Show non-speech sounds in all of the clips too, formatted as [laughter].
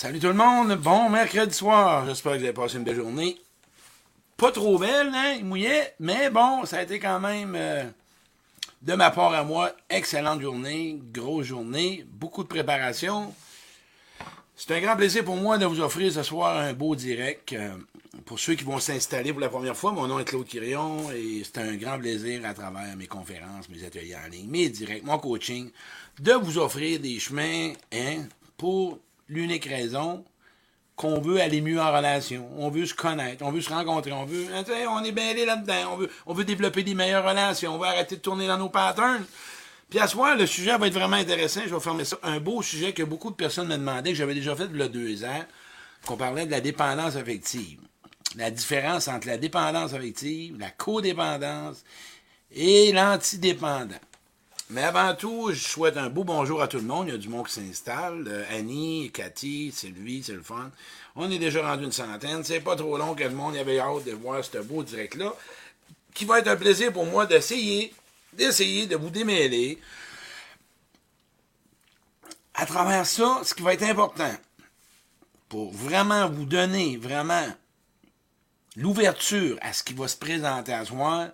Salut tout le monde, bon mercredi soir. J'espère que vous avez passé une belle journée. Pas trop belle, hein, il mouillait, mais bon, ça a été quand même, euh, de ma part à moi, excellente journée, grosse journée, beaucoup de préparation. C'est un grand plaisir pour moi de vous offrir ce soir un beau direct. euh, pour ceux qui vont s'installer pour la première fois, mon nom est Claude Quirion et c'est un grand plaisir à travers mes conférences, mes ateliers en ligne, mes directs, mon coaching, de vous offrir des chemins hein, pour l'unique raison qu'on veut aller mieux en relation, on veut se connaître, on veut se rencontrer, on veut, hein, on est bien là-dedans, on veut, on veut développer des meilleures relations, on veut arrêter de tourner dans nos patterns. Puis à ce soir, le sujet va être vraiment intéressant. Je vais fermer ça. Un beau sujet que beaucoup de personnes me demandaient, que j'avais déjà fait il y a deux ans, qu'on parlait de la dépendance affective. La différence entre la dépendance affective, la codépendance et l'antidépendant. Mais avant tout, je souhaite un beau bonjour à tout le monde. Il y a du monde qui s'installe. Euh, Annie, Cathy, Sylvie, c'est le fun. On est déjà rendu une centaine. C'est pas trop long que le monde avait hâte de voir ce beau direct-là. Qui va être un plaisir pour moi d'essayer, d'essayer de vous démêler. À travers ça, ce qui va être important pour vraiment vous donner vraiment l'ouverture à ce qui va se présenter à soi,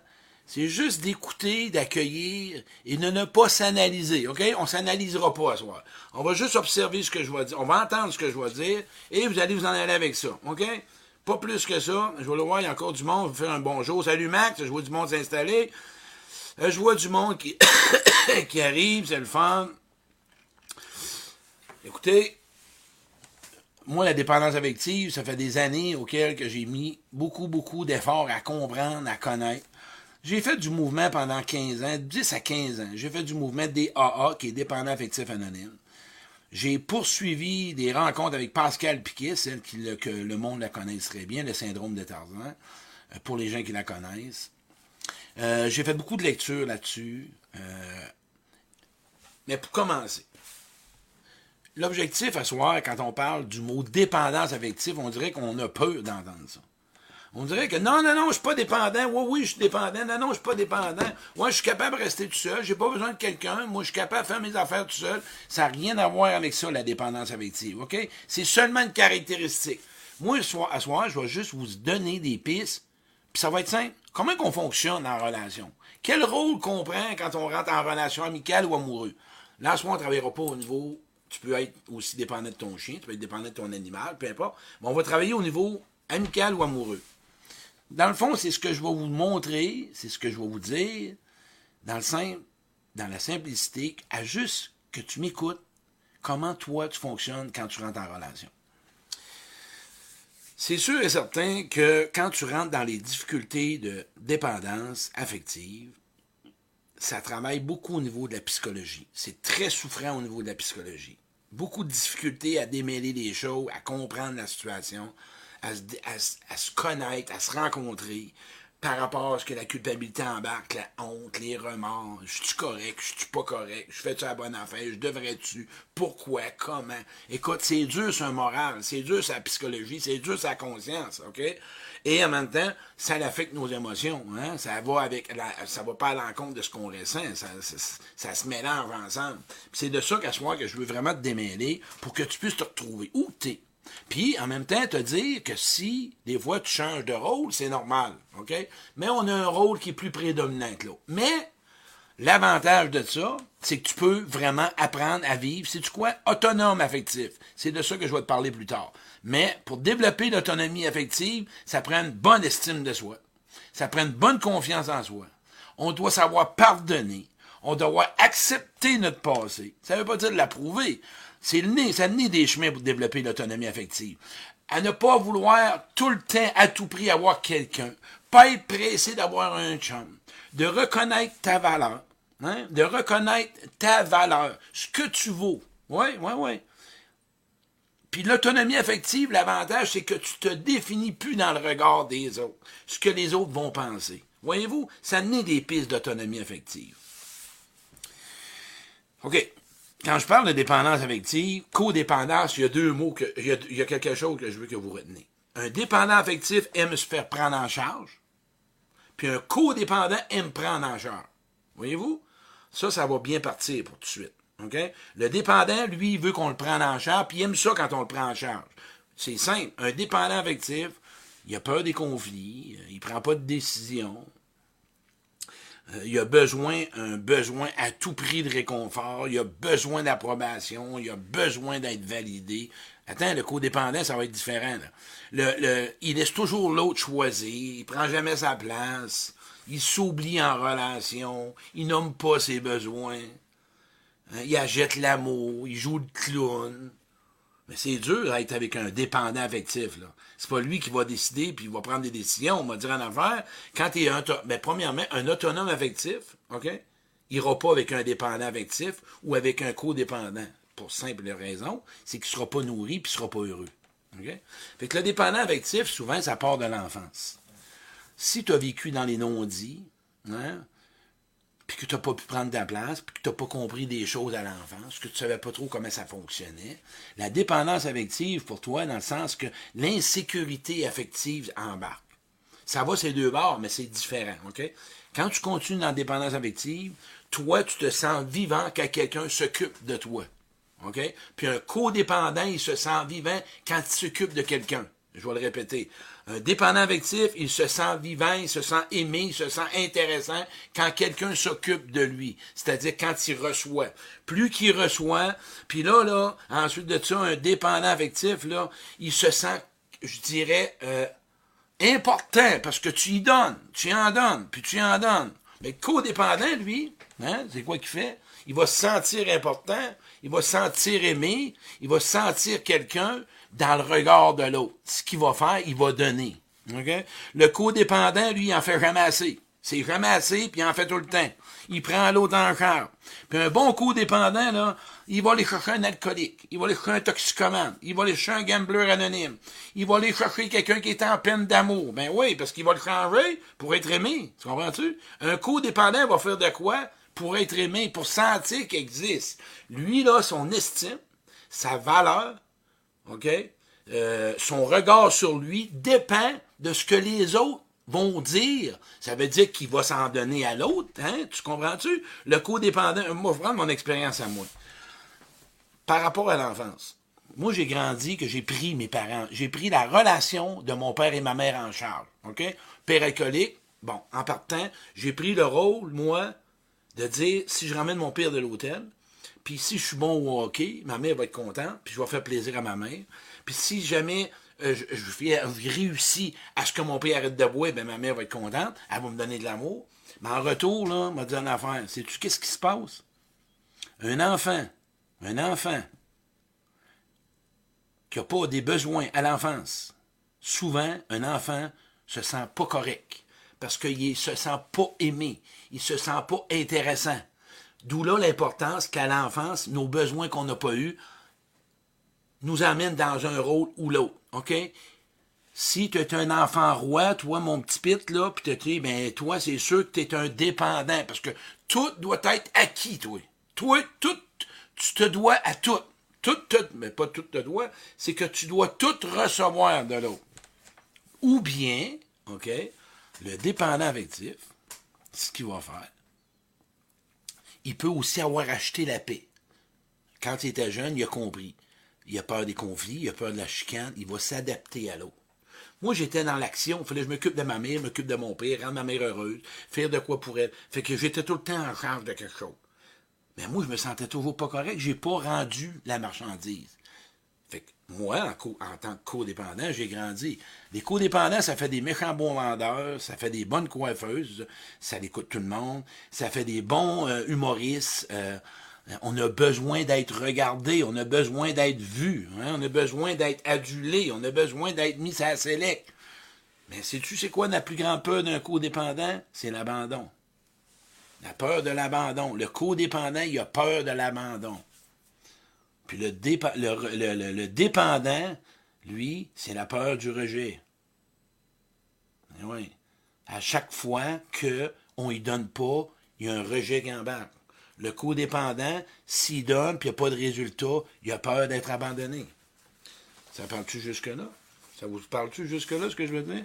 c'est juste d'écouter, d'accueillir et de ne pas s'analyser, OK? On s'analysera pas à soi. On va juste observer ce que je vais dire. On va entendre ce que je vais dire et vous allez vous en aller avec ça, OK? Pas plus que ça. Je vais le voir, il y a encore du monde. Je vais faire un bonjour. Salut Max, je vois du monde s'installer. Euh, Je vois du monde qui, [coughs] qui arrive, c'est le fun. Écoutez, moi, la dépendance affective, ça fait des années auxquelles que j'ai mis beaucoup, beaucoup d'efforts à comprendre, à connaître. J'ai fait du mouvement pendant 15 ans, 10 à 15 ans. J'ai fait du mouvement DAA, qui est dépendant affectif anonyme. J'ai poursuivi des rencontres avec Pascal Piquet, celle que le monde la connaisse très bien, le syndrome de Tarzan, euh, pour les gens qui la connaissent. Euh, j'ai fait beaucoup de lectures là-dessus. Euh, mais pour commencer, l'objectif à soir, quand on parle du mot dépendance affective, on dirait qu'on a peur d'entendre ça. On dirait que non, non, non, je suis pas dépendant. Oui, oui, je suis dépendant. Non, non, je suis pas dépendant. Moi, je suis capable de rester tout seul. J'ai pas besoin de quelqu'un. Moi, je suis capable de faire mes affaires tout seul. Ça n'a rien à voir avec ça, la dépendance affective. OK? C'est seulement une caractéristique. Moi, ce à soir, je vais juste vous donner des pistes. Puis ça va être simple. Comment qu'on fonctionne en relation? Quel rôle qu'on prend quand on rentre en relation amicale ou amoureuse? Là, à ce on ne travaillera pas au niveau. Tu peux être aussi dépendant de ton chien, tu peux être dépendant de ton animal, peu importe. Mais on va travailler au niveau amical ou amoureux. Dans le fond, c'est ce que je vais vous montrer, c'est ce que je vais vous dire, dans le simple, dans la simplicité, à juste que tu m'écoutes, comment toi tu fonctionnes quand tu rentres en relation. C'est sûr et certain que quand tu rentres dans les difficultés de dépendance affective, ça travaille beaucoup au niveau de la psychologie. C'est très souffrant au niveau de la psychologie. Beaucoup de difficultés à démêler les choses, à comprendre la situation, à se, connaître, à se rencontrer par rapport à ce que la culpabilité embarque, la honte, les remords. Je suis correct, je suis pas correct, je fais-tu la bonne affaire, je devrais-tu, pourquoi, comment? Écoute, c'est dur sur un moral, c'est dur la psychologie, c'est dur la conscience, OK? Et en même temps, ça affecte nos émotions. Hein? Ça va avec ça va pas à l'encontre de ce qu'on ressent. Ça, ça, se mélange ensemble. C'est de ça qu'à ce soir que je veux vraiment te démêler pour que tu puisses te retrouver où t'es? Puis, en même temps, te dire que si, des fois, tu changes de rôle, c'est normal, OK? Mais on a un rôle qui est plus prédominant que l'autre. Mais, l'avantage de ça, c'est que tu peux vraiment apprendre à vivre, c'est tu quoi? Autonome affectif. C'est de ça que je vais te parler plus tard. Mais, pour développer l'autonomie affective, ça prend une bonne estime de soi. Ça prend une bonne confiance en soi. On doit savoir pardonner. On doit accepter notre passé. Ça ne veut pas dire l'approuver. C'est le nez, ça naît des chemins pour développer l'autonomie affective. À ne pas vouloir tout le temps, à tout prix, avoir quelqu'un. Pas être pressé d'avoir un chum. De reconnaître ta valeur. Hein? De reconnaître ta valeur. Ce que tu vaux. Oui, oui, oui. Puis l'autonomie affective, l'avantage, c'est que tu te définis plus dans le regard des autres, ce que les autres vont penser. Voyez-vous, ça naît des pistes d'autonomie affective. OK. Quand je parle de dépendance affective, codépendance, il y a deux mots, que, il, y a, quelque chose que je veux que vous reteniez. Un dépendant affectif aime se faire prendre en charge, puis un codépendant aime prendre en charge. Voyez-vous? Ça, ça va bien partir pour tout de suite. OK? Le dépendant, lui, veut qu'on le prenne en charge, puis il aime ça quand on le prend en charge. C'est simple. Un dépendant affectif, il a peur des conflits, il prend pas de décision. Euh, il a besoin, un besoin à tout prix de réconfort, il a besoin d'approbation, il a besoin d'être validé. Attends, le codépendant, ça va être différent. Le, le, il laisse toujours l'autre choisir, il prend jamais sa place, il s'oublie en relation, il nomme pas ses besoins, hein, il achète l'amour, il joue le clown. Mais c'est dur d'être avec un dépendant affectif. Là. C'est pas lui qui va décider puis il va prendre des décisions. On va dire en affaire. Quand es un, ben, premièrement, un autonome affectif, OK? Il ira pas avec un dépendant affectif ou avec un codépendant. Pour simple raison, c'est qu'il sera pas nourri puis il sera pas heureux. OK? Fait que le dépendant affectif, souvent, ça part de l'enfance. Si tu as vécu dans les non-dits, hein, puis que tu n'as pas pu prendre ta place, puis que tu n'as pas compris des choses à l'enfance, que tu ne savais pas trop comment ça fonctionnait. La dépendance affective, pour toi, dans le sens que l'insécurité affective embarque. Ça va ces deux bords, mais c'est différent? Quand tu continues dans la dépendance affective, toi, tu te sens vivant quand quelqu'un s'occupe de toi. Puis un codépendant, il se sent vivant quand il s'occupe de quelqu'un. Je vais le répéter. Un dépendant affectif, il se sent vivant, il se sent aimé, il se sent intéressant quand quelqu'un s'occupe de lui, c'est-à-dire quand il reçoit. Plus qu'il reçoit, puis là, là, ensuite de ça, un dépendant affectif, là, il se sent, je dirais, euh, important parce que tu y donnes, tu en donnes, puis tu en donnes. Mais codépendant, lui, hein, c'est quoi qu'il fait? Il va se sentir important, il va se sentir aimé, il va sentir quelqu'un, dans le regard de l'autre. Ce qu'il va faire, il va donner. Okay? Le codépendant, lui, il en fait jamais assez. C'est jamais assez, puis il en fait tout le temps. Il prend l'autre en charge. Puis un bon codépendant, là, il va aller chercher un alcoolique, il va aller chercher un toxicomane, il va aller chercher un gambler anonyme, il va aller chercher quelqu'un qui est en peine d'amour. Ben oui, parce qu'il va le changer pour être aimé. Tu comprends-tu? Un codépendant va faire de quoi pour être aimé, pour sentir qu'il existe. Lui, là, son estime, sa valeur, OK? Euh, son regard sur lui dépend de ce que les autres vont dire. Ça veut dire qu'il va s'en donner à l'autre, hein? Tu comprends-tu? Le codépendant, moi, je prendre mon expérience à moi. Par rapport à l'enfance. Moi, j'ai grandi que j'ai pris mes parents, j'ai pris la relation de mon père et ma mère en charge. OK? Père alcoolique, bon, en partant, j'ai pris le rôle, moi, de dire si je ramène mon père de l'hôtel, puis si je suis bon au hockey, ma mère va être contente, puis je vais faire plaisir à ma mère. Puis si jamais euh, je, réussis à ce que mon père arrête de boire, ben ma mère va être contente, elle va me donner de l'amour. Mais en retour, là, m'a dit une affaire. Sais-tu qu'est-ce qui se passe? Un enfant, un enfant qui n'a pas des besoins à l'enfance, souvent, un enfant se sent pas correct parce qu'il se sent pas aimé, il se sent pas intéressant. D'où là l'importance qu'à l'enfance, nos besoins qu'on n'a pas eus nous amènent dans un rôle ou l'autre. Si tu es un enfant roi, toi, mon petit pit, là, puis tu dis, ben, toi, c'est sûr que tu es un dépendant, parce que tout doit être acquis, toi. Toi, tout, tu te dois à tout. Tout, tout, mais pas tout te doit, c'est que tu dois tout recevoir de l'autre. Ou bien, OK, le dépendant affectif, ce qu'il va faire, il peut aussi avoir acheté la paix. Quand il était jeune, il a compris. Il a peur des conflits, il a peur de la chicane, il va s'adapter à l'autre. Moi, j'étais dans l'action. Il fallait que je m'occupe de ma mère, m'occupe de mon père, rendre ma mère heureuse, faire de quoi pour elle. Fait que j'étais tout le temps en charge de quelque chose. Mais moi, je me sentais toujours pas correct. J'ai pas rendu la marchandise. Moi, en, tant que codépendant, j'ai grandi. Les codépendants, ça fait des méchants bons vendeurs, ça fait des bonnes coiffeuses, ça écoute tout le monde, ça fait des bons euh, humoristes. Euh, on a besoin d'être regardé, on a besoin d'être vu, hein, on a besoin d'être adulé, on a besoin d'être mis à la sélect. Mais sais-tu c'est quoi la plus grande peur d'un codépendant? C'est l'abandon. La peur de l'abandon. Le codépendant, il a peur de l'abandon. Puis le, dépendant, lui, c'est la peur du rejet. Eh oui. À chaque fois qu'on ne lui donne pas, il y a un rejet qui embarque. Le codépendant, s'il donne puis il n'y a pas de résultat, il a peur d'être abandonné. Ça parle-tu jusque-là? Ça vous parle-tu jusque-là, ce que je veux dire?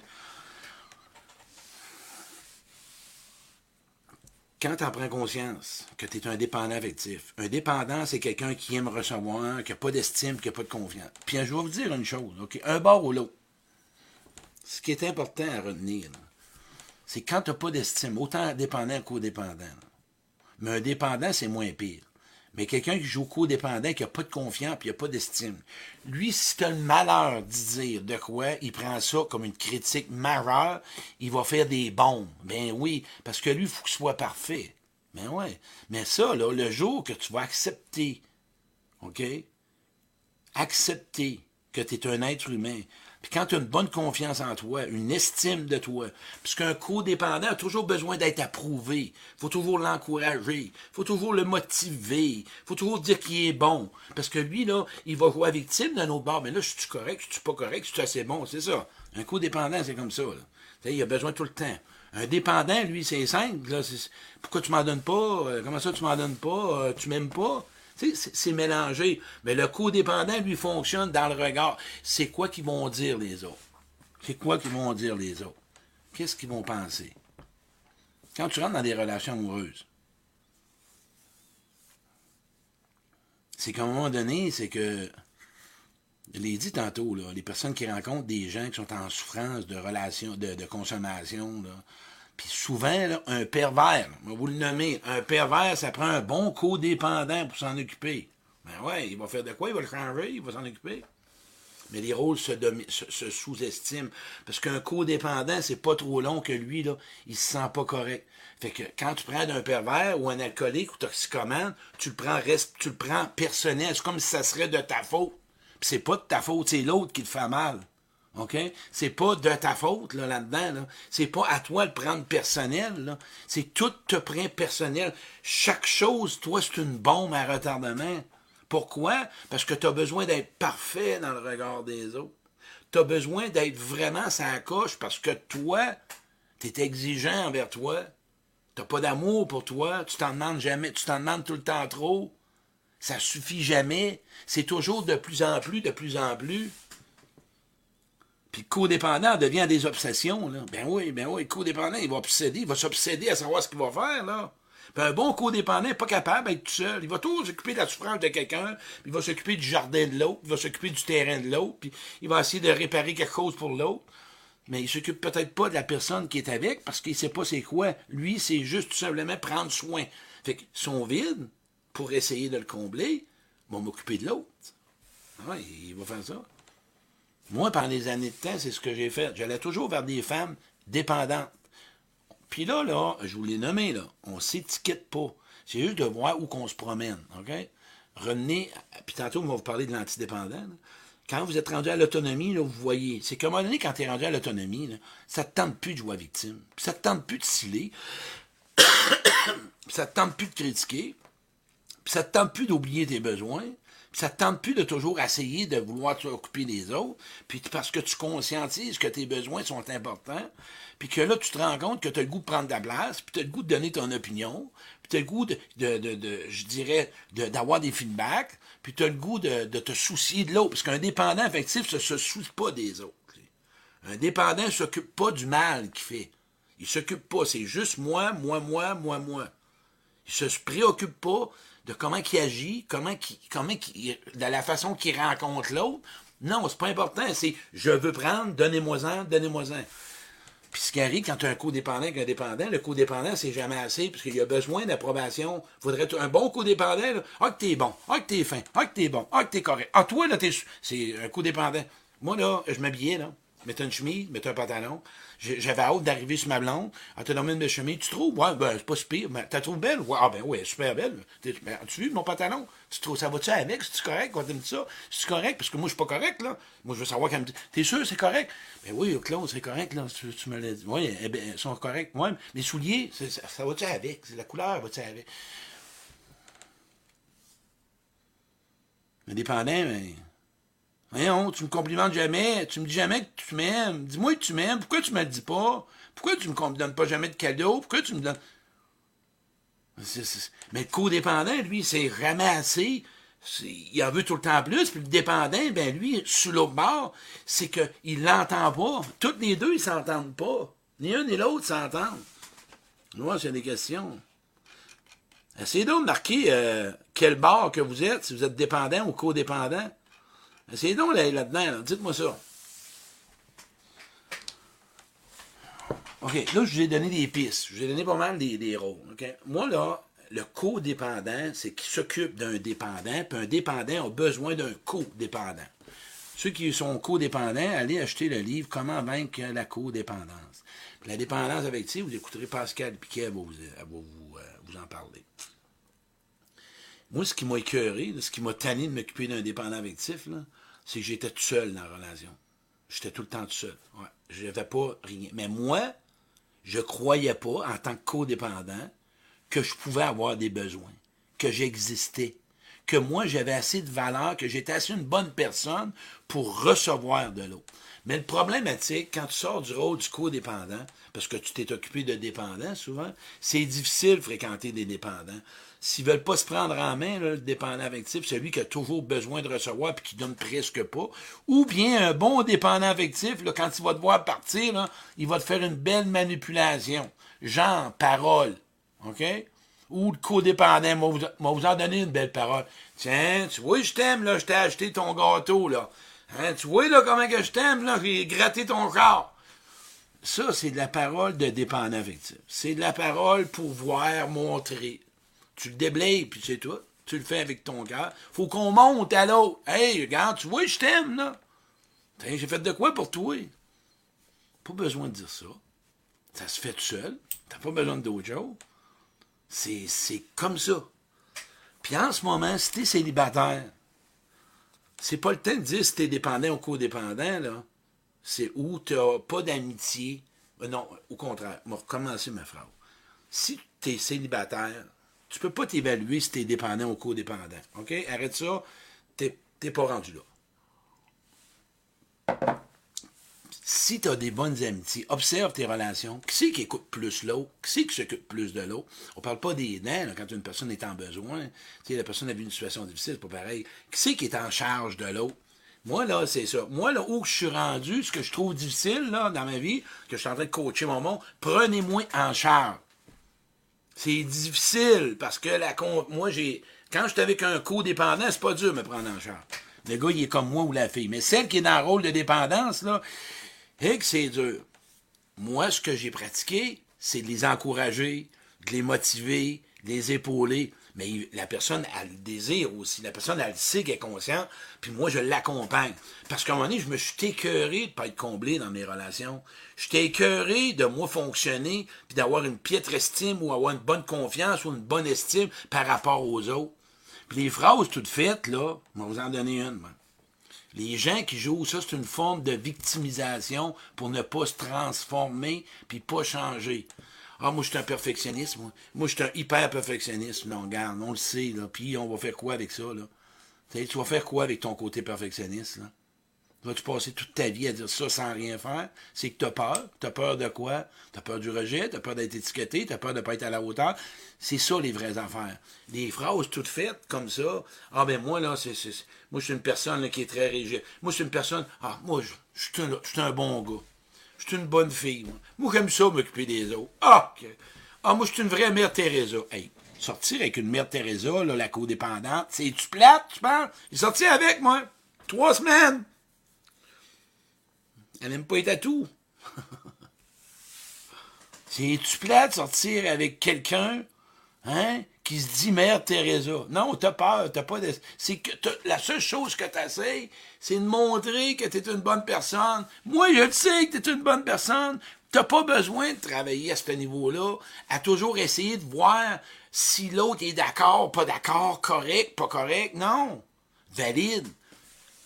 Quand tu en prends conscience que tu es un dépendant affectif, un dépendant, c'est quelqu'un qui aime recevoir, qui n'a pas d'estime, qui n'a pas de confiance. Puis je vais vous dire une chose? Un bord ou l'autre. Ce qui est important à retenir, c'est quand tu n'as pas d'estime, autant dépendant qu'au-dépendant. Mais un dépendant, c'est moins pire. Mais quelqu'un qui joue codépendant, qui n'a pas de confiance, puis qui n'a pas d'estime. Lui, si tu as le malheur d'y dire de quoi, il prend ça comme une critique majeure, il va faire des bombes. Ben oui, parce que lui, il faut qu'il soit parfait. Ben ouais. Mais ça, le jour que tu vas accepter, OK? Accepter que tu es un être humain, puis quand tu as une bonne confiance en toi, une estime de toi, puisqu'un codépendant a toujours besoin d'être approuvé, faut toujours l'encourager, faut toujours le motiver, faut toujours dire qu'il est bon. Parce que lui, là, il va jouer victime d'un autre bord. Mais là, je suis correct, je suis pas correct, je suis assez bon, c'est ça. Un codépendant, c'est comme ça. Il a besoin tout le temps. Un dépendant, lui, c'est simple. Pourquoi tu m'en donnes pas? Euh, comment ça, tu m'en donnes pas? Euh, tu m'aimes pas? C'est mélangé. Mais le codépendant, lui, fonctionne dans le regard. C'est quoi qu'ils vont dire les autres? C'est quoi qu'ils vont dire les autres? Qu'est-ce qu'ils vont penser? Quand tu rentres dans des relations amoureuses, c'est qu'à un moment donné, c'est que, je l'ai dit tantôt, les personnes qui rencontrent des gens qui sont en souffrance de relations, de, de consommation, là, puis souvent, un pervers, vous le nommer, un pervers, ça prend un bon codépendant pour s'en occuper. Ben ouais, il va faire de quoi? Il va le changer, il va s'en occuper. Mais les rôles se, se, sous-estiment. Parce qu'un codépendant, c'est pas trop long que lui, là, il se sent pas correct. Fait que quand tu prends un pervers ou un alcoolique ou toxicomane, tu le prends reste, tu le prends personnel. C'est comme si ça serait de ta faute. Puis c'est pas de ta faute, c'est l'autre qui te fait mal. OK? C'est pas de ta faute là, là-dedans. Là. C'est pas à toi de prendre personnel. C'est tout te prend personnel. Chaque chose, toi, c'est une bombe à retardement. Pourquoi? Parce que tu as besoin d'être parfait dans le regard des autres. Tu as besoin d'être vraiment sans coche parce que toi, tu es exigeant envers toi. Tu pas d'amour pour toi. Tu t'en demandes jamais. Tu t'en demandes tout le temps trop. Ça suffit jamais. C'est toujours de plus en plus, de plus en plus. Puis codépendant devient des obsessions. Ben oui, ben oui, codépendant, il va obséder, il va s'obséder à savoir ce qu'il va faire, là. Puis un bon codépendant n'est pas capable d'être tout seul. Il va toujours s'occuper de la souffrance de quelqu'un, il va s'occuper du jardin de l'autre, il va s'occuper du terrain de l'autre, puis il va essayer de réparer quelque chose pour l'autre. Mais il s'occupe peut-être pas de la personne qui est avec parce qu'il sait pas c'est quoi. Lui, c'est juste tout simplement prendre soin. Fait que son vide, pour essayer de le combler, va m'occuper de l'autre. Ah il va faire ça. Moi, pendant des années de temps, c'est ce que j'ai fait. J'allais toujours vers des femmes dépendantes. Puis là, là, je vous l'ai nommé, là, on s'étiquette pas. C'est juste de voir où qu'on se promène, OK? Revenez, puis tantôt, on va vous parler de l'antidépendant. Quand vous êtes rendu à l'autonomie, vous voyez, c'est qu'à un moment donné, quand tu es rendu à l'autonomie, ça te tente plus de jouer à victime. Puis ça te tente plus de sciller. [coughs] ça te tente plus de critiquer. Puis ça te tente plus d'oublier tes besoins ça te tente plus de toujours essayer de vouloir t'occuper des autres, puis parce que tu conscientises que tes besoins sont importants, puis que là, tu te rends compte que tu as le goût de prendre ta place, puis tu as le goût de donner ton opinion, puis tu as le goût de, de, de, je dirais, d'avoir des feedbacks, puis tu as le goût de, te soucier de l'autre, parce qu'un dépendant affectif ne se soucie pas des autres. Un dépendant ne s'occupe pas du mal qu'il fait. Il s'occupe pas, c'est juste moi, moi, moi, moi, moi. Il se préoccupe pas de comment il agit, comment qui, comment de la façon qu'il rencontre l'autre. Non, c'est pas important. C'est je veux prendre, donnez-moi-en, donnez-moi-en. Puis ce qui arrive quand tu as un codépendant avec un dépendant, le codépendant, c'est jamais assez, parce qu'il a besoin d'approbation. Faudrait un bon codépendant, là. Ah, que t'es bon, ah, que t'es fin, ah, que t'es bon, ah, que t'es correct. Ah, toi, là, t'es. C'est un codépendant. Moi, là, je m'habillais, là. Mettais une chemise, mettais un pantalon. J'avais hâte d'arriver sur ma blonde. Elle donné une belle chemise. Tu trouves? Ouais, ben, c'est pas si pire. Mais t'as trouvé belle? Ouais, ah, ben, ouais, super belle. Ben, tu vu mon pantalon? Tu trouves, ça va-tu avec? C'est-tu correct? Quand tu ça? C'est correct? Parce que moi, je suis pas correct, là. Moi, je veux savoir qu'elle me dit, t'es sûr, c'est correct? Ben oui, Claude, c'est correct, là. Tu, me l'as dit. Oui, eh ben, sont corrects. Ouais, les souliers, ça, va-tu avec? La couleur va-tu avec? Indépendant, mais. Voyons, tu me complimentes jamais, tu me dis jamais que tu m'aimes. Dis-moi que tu m'aimes, pourquoi tu me le dis pas? Pourquoi tu me donnes pas jamais de cadeaux? Pourquoi tu me donnes? Mais le codépendant, lui, c'est ramassé. Il en veut tout le temps plus. Puis le dépendant, ben lui, sous l'autre bord, c'est qu'il l'entend pas. Toutes les deux, ils s'entendent pas. Ni un ni l'autre s'entendent. Moi, c'est des questions. Essayez donc de marquer euh, quel bar que vous êtes, si vous êtes dépendant ou codépendant. Essayez donc là-dedans, là dites-moi ça. OK, là, je vous ai donné des pistes. Je vous ai donné pas mal des, des rôles. Moi, là, le codépendant, c'est qui s'occupe d'un dépendant, puis un dépendant a besoin d'un codépendant. Ceux qui sont codépendants, allez acheter le livre Comment vaincre la codépendance. Puis la dépendance affective, vous écouterez Pascal Piquet, elle va vous, va vous, euh, vous en parler. Moi, ce qui m'a écœuré, ce qui m'a tanné de m'occuper d'un dépendant affectif, c'est que j'étais tout seul dans la relation. J'étais tout le temps tout seul. Je n'avais pas rien. Mais moi, je croyais pas, en tant que codépendant, que je pouvais avoir des besoins, que j'existais, que moi, j'avais assez de valeur, que j'étais assez une bonne personne pour recevoir de l'autre. Mais le problématique, quand tu sors du rôle du codépendant, parce que tu t'es occupé de dépendants souvent, c'est difficile de fréquenter des dépendants. S'ils veulent pas se prendre en main, le dépendant affectif, celui qui a toujours besoin de recevoir puis qui donne presque pas, ou bien un bon dépendant affectif, quand il va te voir partir, il va te faire une belle manipulation. Genre, parole. OK? Ou le codépendant, moi moi vous en donner une belle parole. Tiens, tu vois, je t'aime, là, je t'ai acheté ton gâteau, là. Hein, tu vois, là, comment que je t'aime, là, j'ai gratté ton corps. Ça, c'est de la parole de dépendant affectif. C'est de la parole pour voir, montrer. Tu le déblayes, puis c'est tout. Tu le fais avec ton cœur. Faut qu'on monte à l'autre. Hey, regarde, tu vois, je t'aime, là. J'ai fait de quoi pour toi? Pas besoin de dire ça. Ça se fait tout seul. T'as pas besoin d'autre chose. C'est, comme ça. Puis en ce moment, si t'es célibataire, c'est pas le temps de dire si t'es dépendant ou codépendant, là. C'est où t'as pas d'amitié. Euh, non, au contraire, on va recommencer ma phrase. Si t'es célibataire, tu peux pas t'évaluer si t'es dépendant ou codépendant. OK? Arrête ça. T'es, t'es pas rendu là si tu as des bonnes amitiés, observe tes relations. Qui c'est qui écoute plus l'autre? Qui c'est qui s'occupe plus de l'autre? On parle pas des dents, quand une personne est en besoin. Tu sais, la personne a vu une situation difficile, c'est pas pareil. Qui c'est qui est en charge de l'autre? Moi, là, c'est ça. Moi, là, où je suis rendu, ce que je trouve difficile, là, dans ma vie, que je suis en train de coacher mon monde, prenez-moi en charge. C'est difficile, parce que la moi, j'ai, quand je suis avec un co-dépendant, c'est pas dur de me prendre en charge. Le gars, il est comme moi ou la fille. Mais celle qui est dans le rôle de dépendance, là, et c'est dur. Moi, ce que j'ai pratiqué, c'est de les encourager, de les motiver, de les épauler. Mais la personne a le désir aussi. La personne, elle sait qu'elle est consciente. Puis moi, je l'accompagne. Parce qu'à un moment donné, je me suis écœuré de ne pas être comblé dans mes relations. Je suis écœuré de moi fonctionner, puis d'avoir une piètre estime ou avoir une bonne confiance ou une bonne estime par rapport aux autres. Puis les phrases toutes faites, là, je vais vous en donner une. Moi. Les gens qui jouent, ça, c'est une forme de victimisation pour ne pas se transformer puis pas changer. Ah, moi, je suis un perfectionniste, moi. Moi, je suis un hyper perfectionniste. Non, regarde, on le sait, là. Puis, on va faire quoi avec ça, là? tu vas faire quoi avec ton côté perfectionniste, là? Vas-tu passer toute ta vie à dire ça sans rien faire? C'est que tu as peur. Tu as peur de quoi? Tu as peur du rejet, tu as peur d'être étiqueté, tu as peur de ne pas être à la hauteur? C'est ça, les vraies affaires. Les phrases toutes faites comme ça. Ah, ben moi, là, c'est, moi, je suis une personne qui est très rigide. Moi, je suis une personne. Ah, moi, je, suis, un, un, bon gars. Une bonne fille. Moi, moi j'aime ça m'occuper des autres. Ah, ah, moi, je suis une vraie mère Teresa. Hey, sortir avec une mère Teresa, la codépendante, c'est-tu plate, tu penses? Il est sorti avec moi. Trois semaines. Elle n'aime pas les tatous. [laughs] C'est-tu plat de sortir avec quelqu'un, hein, qui se dit Mère Teresa? Non, t'as peur, t'as pas de... C'est que la seule chose que t'essayes, c'est de montrer que t'es une bonne personne. Moi, je le sais que t'es une bonne personne. T'as pas besoin de travailler à ce niveau-là, à toujours essayer de voir si l'autre est d'accord, pas d'accord, correct, pas correct. Non. Valide.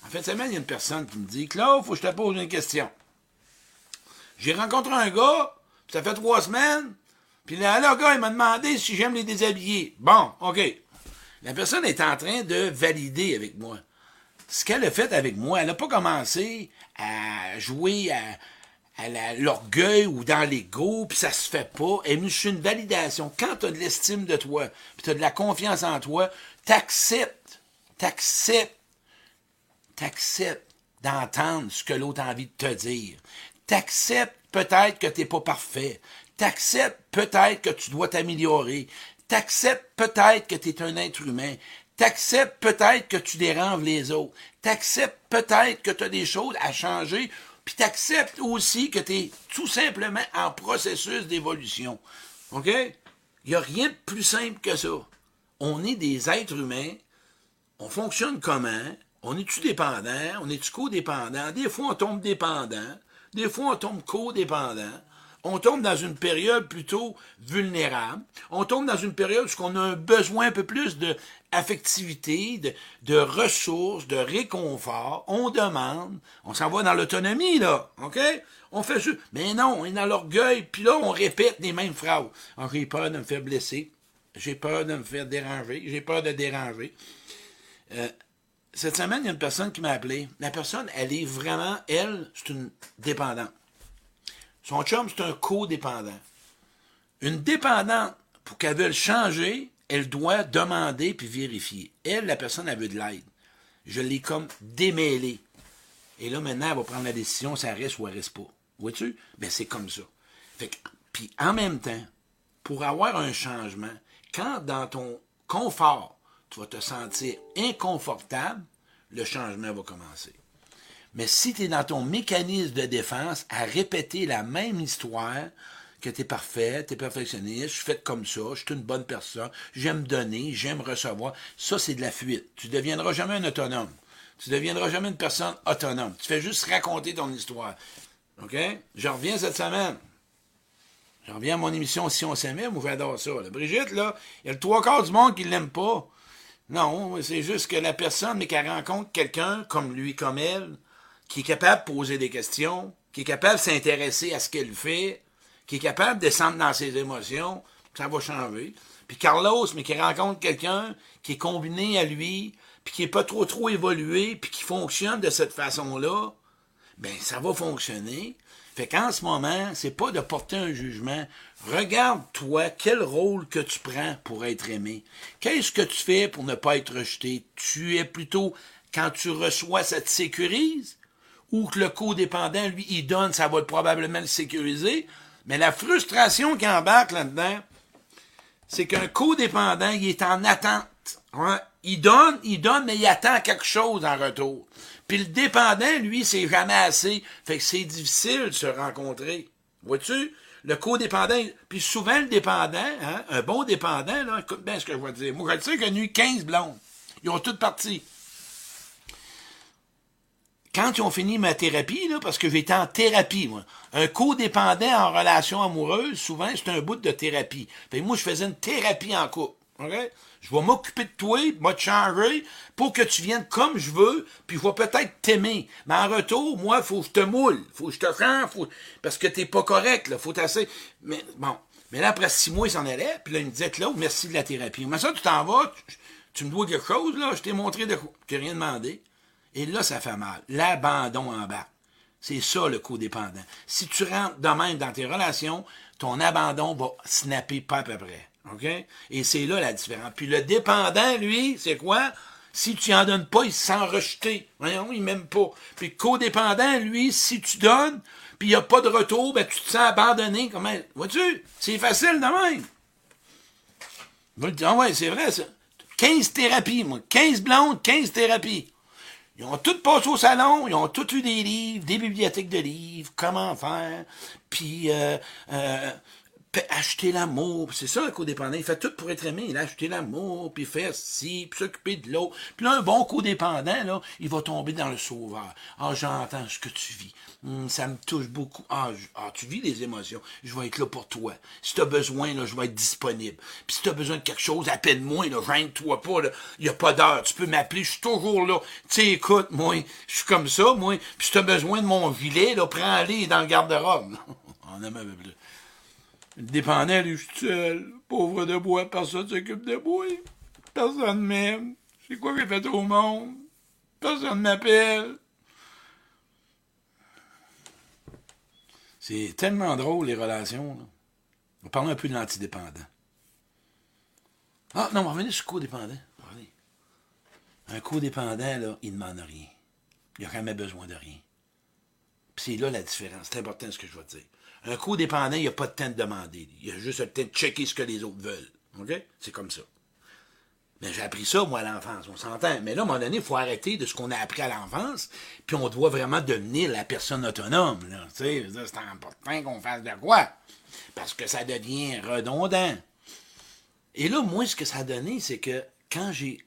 En fait, semaine, il y a une personne qui me dit Claude, faut que je te pose une question. J'ai rencontré un gars, ça fait trois semaines, puis là, le gars, il m'a demandé si j'aime les déshabiller. Bon, OK. La personne est en train de valider avec moi. Ce qu'elle a fait avec moi, elle n'a pas commencé à jouer à, l'orgueil ou dans l'ego, puis ça se fait pas. Elle me suis une validation. Quand tu as de l'estime de toi, puis tu as de la confiance en toi, t'acceptes, t'acceptes t'acceptes d'entendre ce que l'autre a envie de te dire. T'acceptes peut-être que tu n'es pas parfait. T'acceptes peut-être que tu dois t'améliorer. T'acceptes peut-être que tu es un être humain. T'acceptes peut-être que tu déranges les autres. T'acceptes peut-être que tu as des choses à changer. Puis t'acceptes aussi que tu es tout simplement en processus d'évolution. OK? Il n'y a rien de plus simple que ça. On est des êtres humains. On fonctionne comment? On est-tu dépendant? On est-tu codépendant? Des fois, on tombe dépendant. Des fois, on tombe codépendant. On tombe dans une période plutôt vulnérable. On tombe dans une période où on a un besoin un peu plus de affectivité, de, ressources, de réconfort. On demande. On s'en va dans l'autonomie, là. OK? On fait juste. Mais non, on est dans l'orgueil. Puis là, on répète les mêmes phrases. J'ai peur de me faire blesser. J'ai peur de me faire déranger. J'ai peur de déranger. Euh, cette semaine, il y a une personne qui m'a appelé. La personne, elle est vraiment, elle, c'est une dépendante. Son chum, c'est un codépendant. Une dépendante, pour qu'elle veuille changer, elle doit demander puis vérifier. Elle, la personne, elle veut de l'aide. Je l'ai comme démêlé. Et là, maintenant, elle va prendre la décision, ça reste ou elle reste pas. Vois-tu? Ben, c'est comme ça. Fait que, puis en même temps, pour avoir un changement, quand dans ton confort, tu vas te sentir inconfortable, le changement va commencer. Mais si tu es dans ton mécanisme de défense à répéter la même histoire, que tu es parfait, tu es perfectionniste, je suis fait comme ça, je suis une bonne personne, j'aime donner, j'aime recevoir, ça c'est de la fuite. Tu ne deviendras jamais un autonome. Tu ne deviendras jamais une personne autonome. Tu fais juste raconter ton histoire. OK? Je reviens cette semaine. Je reviens à mon émission Si on s'aimait, moi j'adore ça. Brigitte, là, il y a le trois quarts du monde qui ne l'aime pas. Non, c'est juste que la personne, mais qu'elle rencontre quelqu'un comme lui, comme elle, qui est capable de poser des questions, qui est capable de s'intéresser à ce qu'elle fait, qui est capable de descendre dans ses émotions, ça va changer. Puis Carlos, mais qui rencontre quelqu'un qui est combiné à lui, puis qui est pas trop trop évolué, puis qui fonctionne de cette façon-là, ben ça va fonctionner. Fait qu'en ce moment, c'est pas de porter un jugement. Regarde, toi, quel rôle que tu prends pour être aimé. Qu'est-ce que tu fais pour ne pas être rejeté? Tu es plutôt, quand tu reçois, ça te sécurise? Ou que le codépendant, lui, il donne, ça va probablement le sécuriser? Mais la frustration qui embarque là-dedans, c'est qu'un codépendant, il est en attente. Il donne, il donne, mais il attend quelque chose en retour. Puis le dépendant, lui, c'est jamais assez. Fait que c'est difficile de se rencontrer. Vois-tu? Le codépendant, puis souvent le dépendant, hein, un bon dépendant, là, écoute bien ce que je vais dire. Moi, je sais qu'il y a eu 15 blondes. Ils ont toutes parti. Quand ils ont fini ma thérapie, là, parce que j'étais en thérapie, moi, un codépendant en relation amoureuse, souvent, c'est un bout de thérapie. Fait moi, je faisais une thérapie en couple. OK? Je vais m'occuper de toi, moi te changer pour que tu viennes comme je veux, puis je vais peut-être t'aimer. Mais en retour, moi, faut que je te moule, faut que je te rends, faut... parce que t'es pas correct, là, faut t'asseoir. Mais bon, mais là, après six mois, il s'en allait, puis là, il me Claude, merci de la thérapie. Mais ça, tu t'en vas, tu, me dois quelque chose, là, je t'ai montré de quoi, t'ai rien demandé. Et là, ça fait mal. L'abandon en bas. C'est ça, le codépendant. Si tu rentres de même dans tes relations, ton abandon va snapper pas à peu près. OK? Et c'est là la différence. Puis le dépendant, lui, c'est quoi? Si tu en donnes pas, il se sent rejeté. Voyons, il m'aime pas. Puis le codépendant, lui, si tu donnes, puis il n'y a pas de retour, ben tu te sens abandonné. Comment? Vois-tu? C'est facile de même. Je dire, ah ouais, c'est vrai, ça. 15 thérapies, moi. 15 blondes, 15 thérapies. Ils ont tous passé au salon, ils ont tous eu des livres, des bibliothèques de livres, comment faire, puis euh, euh, acheter l'amour. C'est ça, le codépendant. Il fait tout pour être aimé. Il a acheté l'amour, puis faire ci, puis s'occuper de l'autre. Puis là, un bon codépendant, là, il va tomber dans le sauveur. Ah, j'entends ce que tu vis. Hum, ça me touche beaucoup. Ah, ah, tu vis les émotions. Je vais être là pour toi. Si tu as besoin, là, je vais être disponible. Puis si tu as besoin de quelque chose, appelle-moi, là, gêne-toi pas, Il n'y a pas d'heure. Tu peux m'appeler, je suis toujours là. Tu écoute, moi, je suis comme ça, moi. Puis si tu as besoin de mon gilet, là, prends-le dans le garde-robe. [laughs] On a même plus. Le dépendant, lui, seul. Pauvre de bois, personne s'occupe de moi. Personne m'aime. C'est quoi que fait au monde? Personne m'appelle. C'est tellement drôle, les relations. Là. On parle un peu de l'antidépendant. Ah, non, on va revenir sur le codépendant. Un codépendant, là, il ne demande rien. Il n'a jamais besoin de rien. Puis c'est là la différence. C'est important ce que je vais te dire. Un codépendant, il n'y a pas de temps de demander. Il a juste le temps de checker ce que les autres veulent. OK? C'est comme ça. Mais j'ai appris ça, moi, à l'enfance, on s'entend. Mais là, à un moment donné, il faut arrêter de ce qu'on a appris à l'enfance, puis on doit vraiment devenir la personne autonome. C'est important qu'on fasse de quoi? Parce que ça devient redondant. Et là, moi, ce que ça a donné, c'est que quand j'ai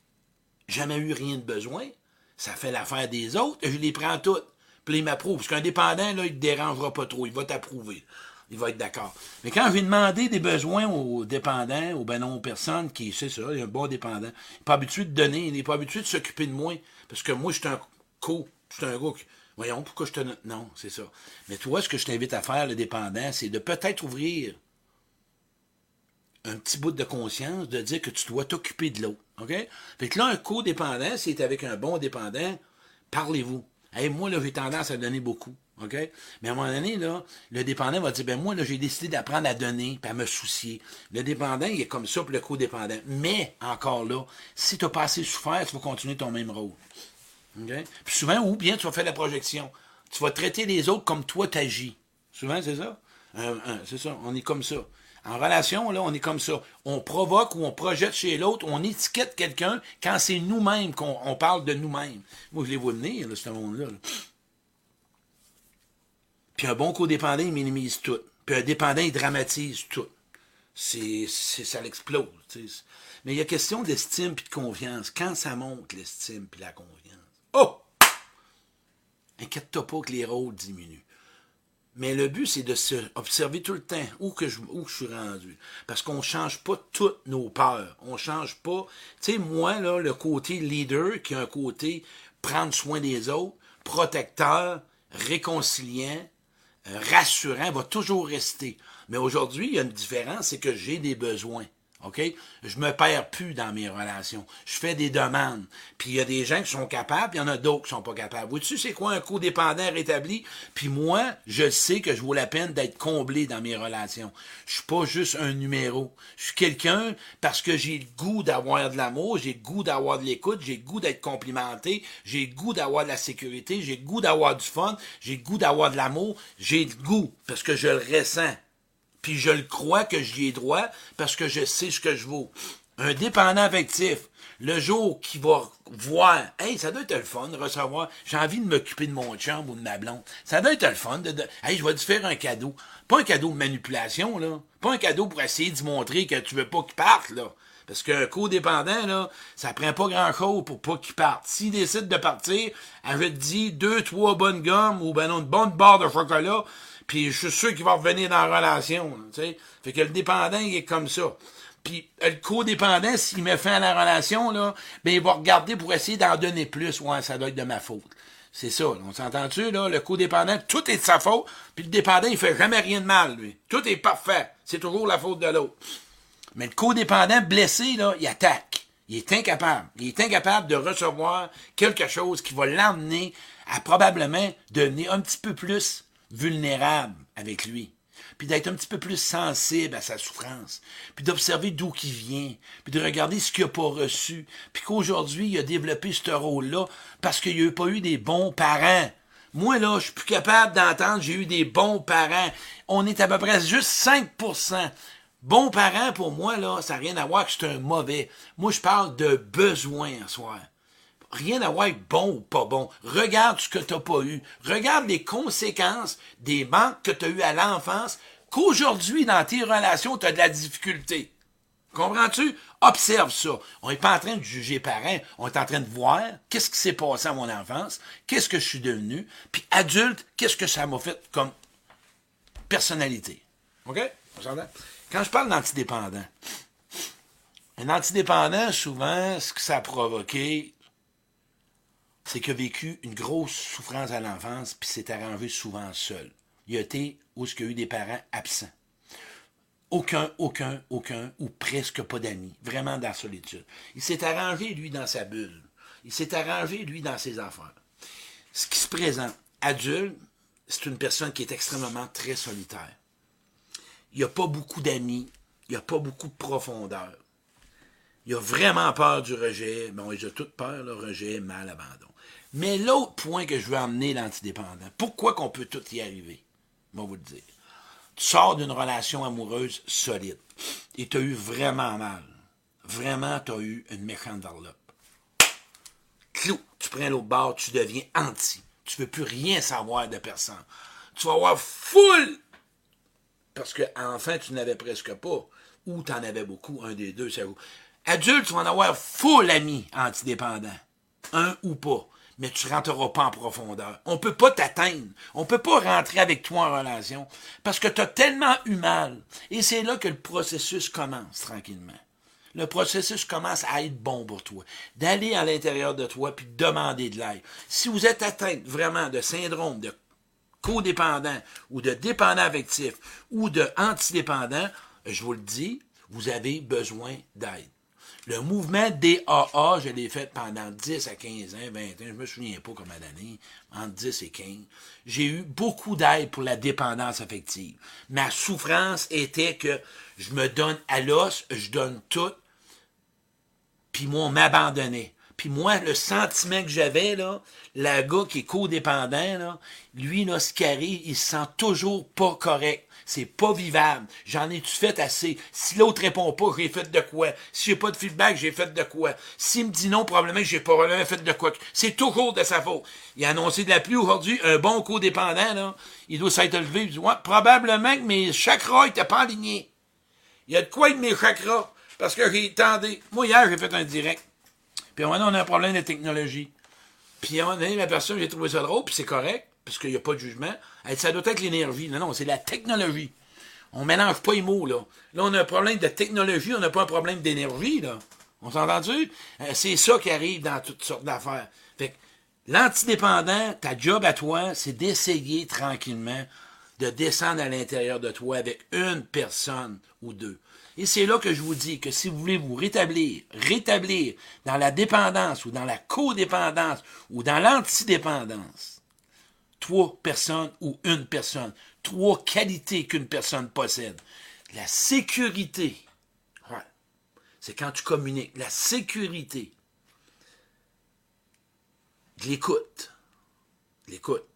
jamais eu rien de besoin, ça fait l'affaire des autres, je les prends toutes. Puis ils m'approuvent. Parce qu'un dépendant, là, il te dérangera pas trop, il va t'approuver il va être d'accord. Mais quand je vais demander des besoins aux dépendants, aux ben non, aux personnes qui, c'est ça, il y a un bon dépendant, il n'est pas habitué de donner, il n'est pas habitué de s'occuper de moi. Parce que moi, je suis un co, je suis un gars voyons, pourquoi je te... Non, c'est ça. Mais toi, ce que je t'invite à faire, le dépendant, c'est de peut-être ouvrir un petit bout de conscience, de dire que tu dois t'occuper de l'autre. OK? Fait que là, un co-dépendant, c'est avec un bon dépendant, parlez-vous. Moi, là, j'ai tendance à donner beaucoup. OK? Mais à un moment donné, là, le dépendant va dire, ben moi, là, j'ai décidé d'apprendre à donner, puis à me soucier. Le dépendant, il est comme ça, pour le codépendant. Mais, encore là, si tu n'as pas assez souffert, tu vas continuer ton même rôle. Puis souvent, ou bien tu vas faire la projection. Tu vas traiter les autres comme toi t'agis. Souvent, c'est ça? c'est ça, on est comme ça. En relation, là, on est comme ça. On provoque ou on projette chez l'autre, on étiquette quelqu'un quand c'est nous-mêmes qu'on parle de nous-mêmes. Moi, je les vois venir, là, ce monde-là. là puis un bon codépendant, il minimise tout. Puis un dépendant, il dramatise tout. C'est, ça l'explose. Mais il y a question d'estime puis de confiance. Quand ça monte, l'estime puis la confiance. Oh! Inquiète-toi pas que les rôles diminuent. Mais le but, c'est de se observer tout le temps où que je, où je suis rendu. Parce qu'on ne change pas toutes nos peurs. On ne change pas. Tu sais, moi, là, le côté leader, qui a un côté prendre soin des autres, protecteur, réconciliant, rassurant va toujours rester. Mais aujourd'hui, il y a une différence, c'est que j'ai des besoins. OK? Je me perds plus dans mes relations. Je fais des demandes. Puis il y a des gens qui sont capables, il y en a d'autres qui sont pas capables. Vois-tu, c'est quoi un codépendant rétabli? Puis moi, je sais que je vaux la peine d'être comblé dans mes relations. Je suis pas juste un numéro. Je suis quelqu'un parce que j'ai le goût d'avoir de l'amour, j'ai le goût d'avoir de l'écoute, j'ai le goût d'être complimenté, j'ai le goût d'avoir de la sécurité, j'ai le goût d'avoir du fun, j'ai le goût d'avoir de l'amour, j'ai le goût parce que je le ressens puis je le crois que j'y ai droit parce que je sais ce que je vaux. Un dépendant affectif, le jour qu'il va voir, hey, ça doit être le fun de recevoir, j'ai envie de m'occuper de mon chambre ou de ma blonde. Ça doit être le fun de, hey, je vais te faire un cadeau. Pas un cadeau de manipulation, là. Pas un cadeau pour essayer de montrer que tu veux pas qu'il parte, là. Parce qu'un codépendant, là, ça prend pas grand-chose pour pas qu'il parte. S'il décide de partir, elle te dit deux, trois bonnes gommes ou ben non, une bonne barre de chocolat, puis je suis sûr qu'il va revenir dans la relation. Tu sais. Fait que le dépendant, il est comme ça. Puis le codépendant, s'il met fin à la relation, là, ben il va regarder pour essayer d'en donner plus. Ouais, ça doit être de ma faute. C'est ça, on s'entend-tu, là? Le codépendant, tout est de sa faute, puis le dépendant, il fait jamais rien de mal, lui. Tout est parfait. C'est toujours la faute de l'autre. Mais le codépendant blessé, là, il attaque. Il est incapable. Il est incapable de recevoir quelque chose qui va l'emmener à probablement devenir un petit peu plus vulnérable avec lui, puis d'être un petit peu plus sensible à sa souffrance, puis d'observer d'où il vient, puis de regarder ce qu'il n'a pas reçu, puis qu'aujourd'hui, il a développé ce rôle-là parce qu'il n'a pas eu des bons parents. Moi, là, je suis plus capable d'entendre j'ai eu des bons parents. On est à peu près juste 5%. Bons parents, pour moi, là, ça n'a rien à voir que c'est un mauvais. Moi, je parle de besoin en soi rien à voir avec bon ou pas bon. Regarde ce que tu n'as pas eu. Regarde les conséquences des manques que tu as eu à l'enfance, qu'aujourd'hui, dans tes relations, tu as de la difficulté. Comprends-tu? Observe ça. On n'est pas en train de juger parents, on est en train de voir qu'est-ce qui s'est passé à mon enfance, qu'est-ce que je suis devenu, puis adulte, qu'est-ce que ça m'a fait comme personnalité. OK? Quand je parle d'antidépendant, un antidépendant, souvent, ce que ça a provoqué, c'est qu'il a vécu une grosse souffrance à l'enfance, puis s'est arrangé souvent seul. Il a été où il y a eu des parents absents. Aucun, aucun, aucun, ou presque pas d'amis. Vraiment dans la solitude. Il s'est arrangé, lui, dans sa bulle. Il s'est arrangé, lui, dans ses affaires. Ce qui se présente, adulte, c'est une personne qui est extrêmement très solitaire. Il n'a pas beaucoup d'amis. Il n'a pas beaucoup de profondeur. Il a vraiment peur du rejet. Bon, il a toute peur, le rejet, mal, abandon. Mais l'autre point que je veux amener l'antidépendant, pourquoi qu'on peut tout y arriver? Je vais vous le dire. tu sors d'une relation amoureuse solide et tu as eu vraiment mal. Vraiment, tu as eu une méchante varlope. Clou, tu prends l'autre bord, tu deviens anti. Tu veux plus rien savoir de personne. Tu vas avoir full parce que enfant, tu n'avais presque pas, ou tu en avais beaucoup, un des deux, c'est vous. Adulte, tu vas en avoir full amis antidépendants. Un ou pas. Mais tu rentreras pas en profondeur. On peut pas t'atteindre. On peut pas rentrer avec toi en relation. Parce que tu as tellement eu mal. Et c'est là que le processus commence tranquillement. Le processus commence à être bon pour toi. D'aller à l'intérieur de toi puis de demander de l'aide. Si vous êtes atteint vraiment de syndrome de codépendant ou de dépendant affectif ou de antidépendant, je vous le dis, vous avez besoin d'aide. Le mouvement DAA, je l'ai fait pendant 10 à 15 ans, 20 ans, je me souviens pas comment d'années, entre 10 et 15. J'ai eu beaucoup d'aide pour la dépendance affective. Ma souffrance était que je me donne à l'os, je donne tout, puis moi, on m'abandonnait. Puis moi, le sentiment que j'avais, là, le gars qui est codépendant, là, lui, là, ce qui arrive, il se sent toujours pas correct. C'est pas vivable. J'en ai-tu fait assez? Si l'autre répond pas, j'ai fait de quoi? Si j'ai pas de feedback, j'ai fait de quoi? S'il me dit non, probablement que j'ai probablement fait de quoi? C'est toujours de sa faute. Il a annoncé de la pluie aujourd'hui, un bon codépendant, là. Il doit s'être levé, il dit, ouais, probablement que mes chakras étaient pas alignés. Il y a de quoi avec mes chakras? Parce que j'ai tendé. Moi, hier, j'ai fait un direct. Puis à un moment on a un problème de technologie. Puis à un moment donné, la personne, j'ai trouvé ça drôle, puis c'est correct, parce qu'il n'y a pas de jugement. Ça doit être l'énergie. Non, non, c'est la technologie. On mélange pas les mots, là. Là, on a un problème de technologie, on n'a pas un problème d'énergie, là. On s'est entendu? Euh, c'est ça qui arrive dans toutes sortes d'affaires. Fait que l'antidépendant, ta job à toi, c'est d'essayer tranquillement de descendre à l'intérieur de toi avec une personne ou deux. Et c'est là que je vous dis que si vous voulez vous rétablir, rétablir dans la dépendance ou dans la codépendance ou dans l'antidépendance, trois personnes ou une personne, trois qualités qu'une personne possède. La sécurité, c'est quand tu communiques, la sécurité, de l'écoute, l'écoute,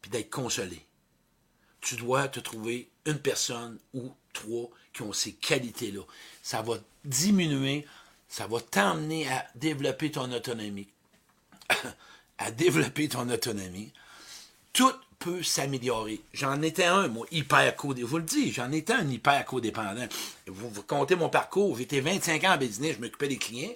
puis d'être consolé. Tu dois te trouver une personne ou trois qui ont ces qualités-là. Ça va diminuer, ça va t'emmener à développer ton autonomie. [coughs] à développer ton autonomie. Tout peut s'améliorer. J'en étais un, moi, hyper codépendant. Je vous le dis, j'en étais un hyper codépendant. Vous, vous comptez mon parcours. J'étais 25 ans en business, je m'occupais des clients.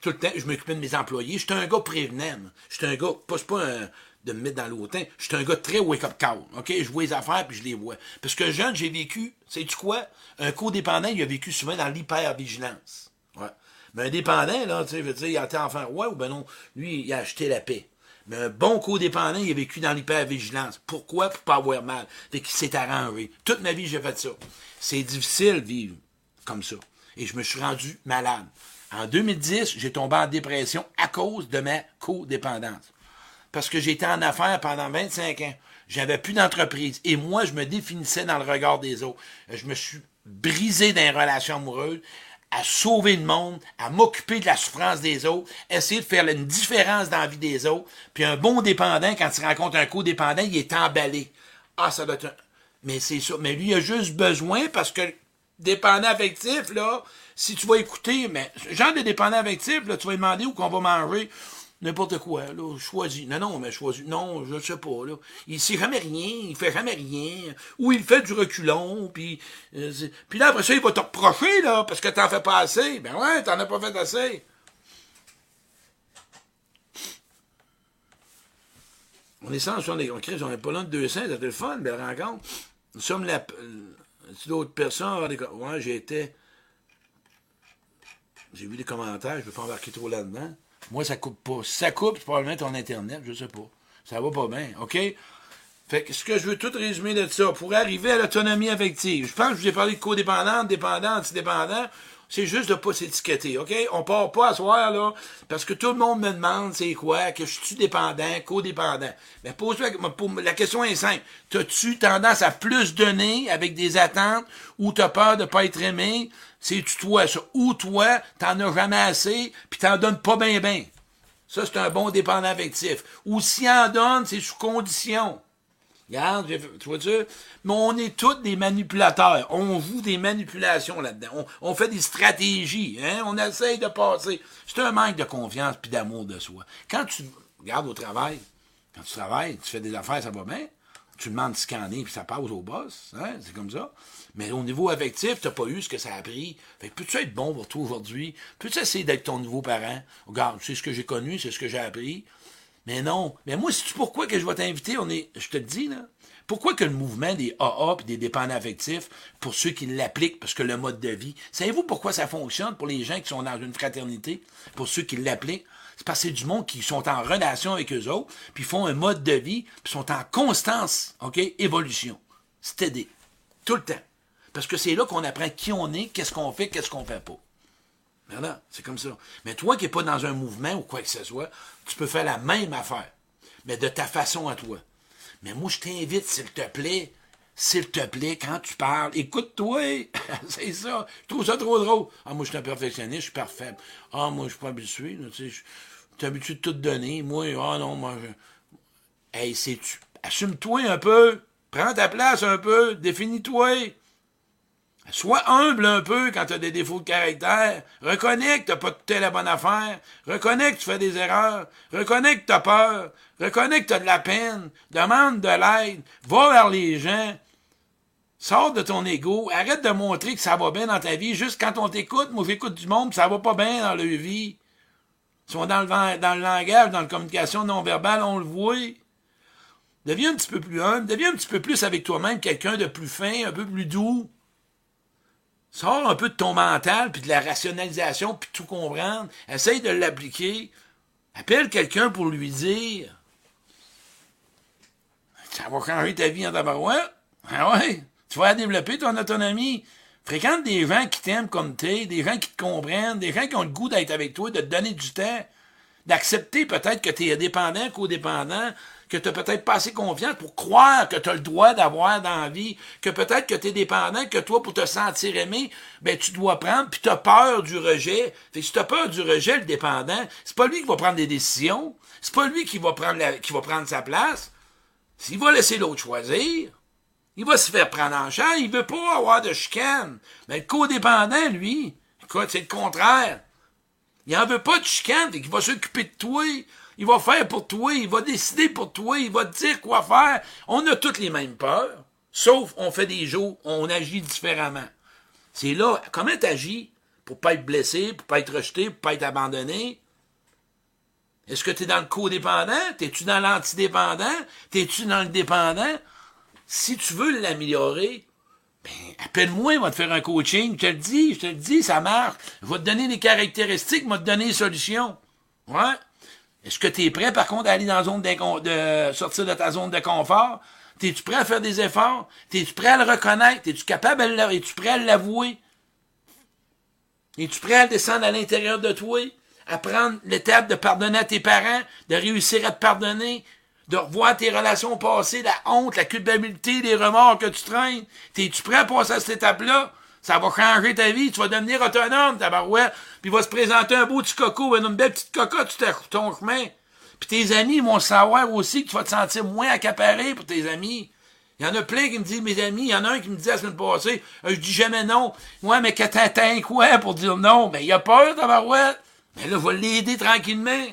Tout le temps, je m'occupais de mes employés. J'étais un gars prévenant. J'étais un gars, pas, pas un, de me mettre dans l'autin. Je suis un gars très wake-up call. OK? Je vois les affaires puis je les vois. Parce que jeune, j'ai vécu, sais-tu quoi? Un codépendant, il a vécu souvent dans l'hypervigilance. Ouais. Mais un dépendant, là, tu sais, il a été enfant roi ou ben non, lui, il a acheté la paix. Mais un bon codépendant, il a vécu dans l'hypervigilance. Pourquoi? Pour pas avoir mal. Fait qu'il s'est arrangé. Toute ma vie, j'ai fait ça. C'est difficile vivre comme ça. Et je me suis rendu malade. En 2010, j'ai tombé en dépression à cause de ma codépendance parce que j'étais en affaires pendant 25 ans. J'avais plus d'entreprise. Et moi, je me définissais dans le regard des autres. Je me suis brisé dans les relations à sauver le monde, à m'occuper de la souffrance des autres, essayer de faire une différence dans la vie des autres. Puis un bon dépendant, quand il rencontre un co-dépendant, il est emballé. Ah, ça doit être un... Mais c'est ça. Mais lui, il a juste besoin parce que dépendant affectif, là, si tu vas écouter, mais genre de dépendant affectif, là, tu vas demander où qu'on va manger n'importe quoi, là, choisis. Non, non, mais choisis. Non, je ne sais pas, là. Il sait jamais rien, il fait jamais rien. Ou il fait du reculon, puis... Euh, puis là, après ça, il va te reprocher, là, parce que t'en fais pas assez. Ben ouais, t'en as pas fait assez. On est 170, on crée, on est pas loin de 200, c'était le fun, belle rencontre. Nous sommes la... D'autres personnes, ouais, été... J'ai vu des commentaires, je ne vais pas embarquer trop là-dedans. Moi, ça coupe pas. Si ça coupe, c'est probablement ton Internet, je sais pas. Ça va pas bien, OK? Fait que ce que je veux tout résumer de ça, pour arriver à l'autonomie affective, je pense que je vous ai parlé de codépendant, dépendant, antidépendant, c'est juste de pas s'étiqueter, OK? On part pas à soir, là, parce que tout le monde me demande c'est quoi, que je suis dépendant, codépendant. Mais pose la question est simple. T'as-tu tendance à plus donner avec des attentes ou t'as peur de pas être aimé? C'est-tu toi? Ou toi, t'en as jamais assez, puis t'en donnes pas bien, bien. Ça, c'est un bon dépendant affectif. Ou si en donne, c'est sous condition. Regarde, tu vois-tu? Mais on est tous des manipulateurs. On joue des manipulations là-dedans. On, fait des stratégies. Hein? On essaye de passer. C'est un manque de confiance puis d'amour de soi. Quand tu regardes au travail, quand tu travailles, tu fais des affaires, ça va bien. Tu demandes de scanner puis ça passe au boss. Hein? C'est comme ça. Mais au niveau affectif, tu n'as pas eu ce que ça a pris. Fait peux-tu être bon pour toi aujourd'hui? Peux-tu essayer d'être ton nouveau parent? Regarde, c'est ce que j'ai connu, c'est ce que j'ai appris. Mais non. Mais moi, c'est pourquoi que je vais t'inviter, on est, je te le dis, là. Pourquoi que le mouvement des AA et des dépendants affectifs, pour ceux qui l'appliquent, parce que le mode de vie, savez-vous pourquoi ça fonctionne pour les gens qui sont dans une fraternité, pour ceux qui l'appliquent? C'est parce que c'est du monde qui sont en relation avec eux autres, puis font un mode de vie, puis sont en constance, OK? Évolution. C'est. Tout le temps. Parce que c'est là qu'on apprend qui on est, qu'est-ce qu'on fait, qu'est-ce qu'on fait pas. C'est comme ça. Mais toi qui n'es pas dans un mouvement ou quoi que ce soit, tu peux faire la même affaire, mais de ta façon à toi. Mais moi, je t'invite, s'il te plaît, s'il te plaît, quand tu parles, écoute-toi. [laughs] c'est ça. Je trouve ça trop drôle. Ah, moi, je suis un perfectionniste, je suis parfait. Ah, moi, je suis pas habitué. Tu sais, habitué de tout donner. Moi, ah non, moi, je... Hey, c'est-tu... Assume-toi un peu. Prends ta place un peu. Définis-toi. Sois humble un peu quand tu as des défauts de caractère. Reconnais que tu pas tout la bonne affaire. Reconnais que tu fais des erreurs. Reconnais que tu as peur. Reconnais que tu as de la peine. Demande de l'aide. Va vers les gens. Sors de ton ego. Arrête de montrer que ça va bien dans ta vie. Juste quand on t'écoute, moi j'écoute du monde, ça va pas bien dans leur vie. Ils sont dans le, dans le langage, dans la communication non verbale, on le voit. Deviens un petit peu plus humble. Deviens un petit peu plus avec toi-même quelqu'un de plus fin, un peu plus doux. Sors un peu de ton mental, puis de la rationalisation, puis tout comprendre. Essaye de l'appliquer. Appelle quelqu'un pour lui dire. Ça va changer ta vie en tabarouette. Ah ouais. Tu vas développer ton autonomie. Fréquente des gens qui t'aiment comme t'es, des gens qui te comprennent, des gens qui ont le goût d'être avec toi, de te donner du temps, d'accepter peut-être que tu es dépendant, codépendant, que tu as peut-être pas assez confiance pour croire que tu as le droit d'avoir dans la vie, que peut-être que tu es dépendant, que toi, pour te sentir aimé, ben tu dois prendre, puis tu as peur du rejet. Fait si tu as peur du rejet, le dépendant, c'est pas lui qui va prendre des décisions, c'est pas lui qui va prendre sa place. S'il va laisser l'autre choisir, il va se faire prendre en charge, il veut pas avoir de chicane. Mais le codépendant, lui, écoute, c'est le contraire. Il en veut pas de chicane, il va s'occuper de toi. Il va faire pour toi, il va décider pour toi, il va te dire quoi faire. On a toutes les mêmes peurs, sauf on fait des jours, on agit différemment. C'est là, comment tu agis pour pas être blessé, pour pas être rejeté, pour pas être abandonné? Est-ce que tu es dans le codépendant? T'es-tu dans l'antidépendant? T'es-tu dans le dépendant? Si tu veux l'améliorer, ben, appelle-moi, il va te faire un coaching. Je te le dis, je te le dis, ça marche. Je vais te donner des caractéristiques, je vais te donner des solutions. Ouais. Est-ce que tu es prêt, par contre, à aller dans la zone de sortir de ta zone de confort? Es-tu prêt à faire des efforts? Es-tu prêt à le reconnaître? Es-tu capable de Es-tu prêt à l'avouer? Es-tu prêt à descendre à l'intérieur de toi? À prendre l'étape de pardonner à tes parents, de réussir à te pardonner, de revoir tes relations passées, la honte, la culpabilité, les remords que tu traînes? Es-tu prêt à passer à cette étape-là? Ça va changer ta vie. Tu vas devenir autonome, ta barouette. Puis il va se présenter un beau petit coco, une belle petite cocotte tu ton chemin. Puis tes amis vont savoir aussi que tu vas te sentir moins accaparé pour tes amis. Il y en a plein qui me disent, mes amis, il y en a un qui me dit la semaine passée, euh, je dis jamais non. Ouais, mais que t'atteins quoi pour dire non? Mais il a peur, ta barouette. Mais là, vais l'aider tranquillement.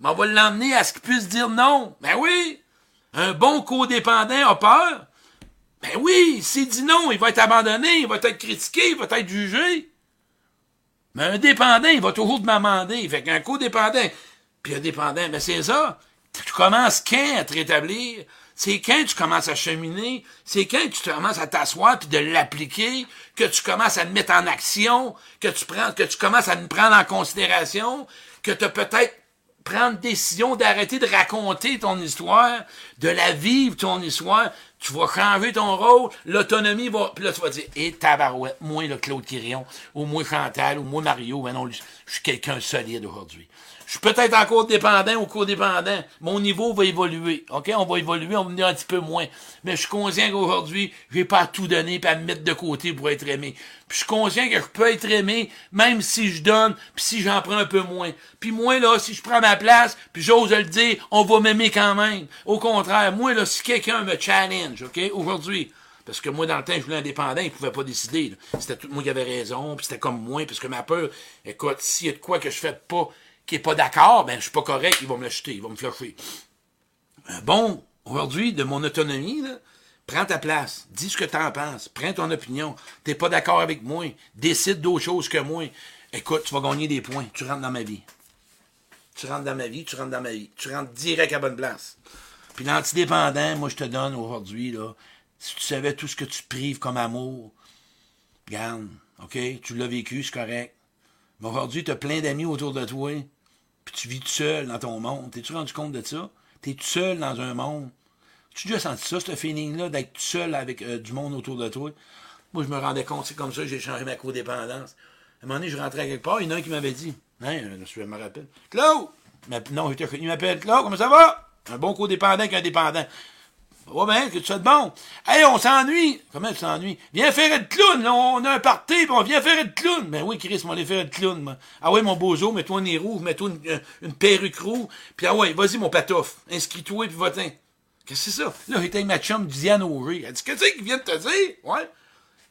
Mais on va l'emmener à ce qu'il puisse dire non. Ben oui! Un bon codépendant a peur. Ben oui, s'il dit non, il va être abandonné, il va être critiqué, il va être jugé. Mais un dépendant, il va toujours te m'amender. Fait qu'un codépendant, puis un dépendant, ben c'est ça. Tu commences quand à te rétablir? C'est quand tu commences à cheminer, c'est quand tu commences à t'asseoir puis de l'appliquer, que tu commences à te mettre en action, que tu prends, que tu commences à me prendre en considération, que tu peut-être prendre décision d'arrêter de raconter ton histoire, de la vivre ton histoire, tu vas changer ton rôle, l'autonomie va. Puis là, tu vas dire, hé, tabarouette, moi, le Claude Quirion, ou moi, Chantal, ou moi, Mario, ben non, je suis quelqu'un de solide aujourd'hui. Je suis peut-être encore dépendant ou codépendant. Mon niveau va évoluer. OK? On va évoluer, on va venir un petit peu moins. Mais je suis conscient qu'aujourd'hui, je vais pas tout donner et à me mettre de côté pour être aimé. Puis je suis conscient que je peux être aimé même si je donne, puis si j'en prends un peu moins. Puis moi, là, si je prends ma place, puis j'ose le dire, on va m'aimer quand même. Au contraire, moi, là, si quelqu'un me challenge, OK, aujourd'hui, parce que moi, dans le temps, je voulais indépendant, il pouvait pas décider. C'était tout moi qui avait raison, puis c'était comme moi, parce que ma peur, écoute, s'il y a de quoi que je fais pas, qui est pas d'accord, ben je suis pas correct, ils vont me l'acheter, ils vont me flasher. Bon, aujourd'hui, de mon autonomie, prends ta place, dis ce que tu en penses, prends ton opinion, t'es pas d'accord avec moi, décide d'autres choses que moi. Écoute, tu vas gagner des points, tu rentres dans ma vie. Tu rentres dans ma vie, tu rentres dans ma vie. Tu rentres direct à bonne place. Puis l'antidépendant, moi je te donne aujourd'hui, là, si tu savais tout ce que tu prives comme amour, regarde, OK, tu l'as vécu, c'est correct. Mais aujourd'hui, tu as plein d'amis autour de toi puis tu vis tout seul dans ton monde. T'es-tu rendu compte de ça? T'es tout seul dans un monde. Tu as déjà senti ça, ce feeling-là, d'être tout seul avec euh, du monde autour de toi? Moi, je me rendais compte, c'est comme ça que j'ai changé ma codépendance. À un moment donné, je rentrais quelque part, il y en a un qui m'avait dit, hein, je me rappelle, Claude! Non, il m'appelle Claude, comment ça va? Un bon codépendant qu'un dépendant. Oh bien, que tu sois de bon. Hey, on s'ennuie. Comment tu s'ennuies? Viens faire de clown, on a un party, puis on vient faire de clown. Ben oui, Chris, on va faire de clown. Ah ouais, mon bozo, mets-toi un nez rouge, mets-toi une, euh, une, perruque rouge, puis ah ouais, vas-y, mon patouf, inscris-toi, puis va Qu'est-ce que c'est ça? Là, j'étais avec ma chum Diane Auré. Elle dit, qu'est-ce qu'il vient de te dire? Ouais.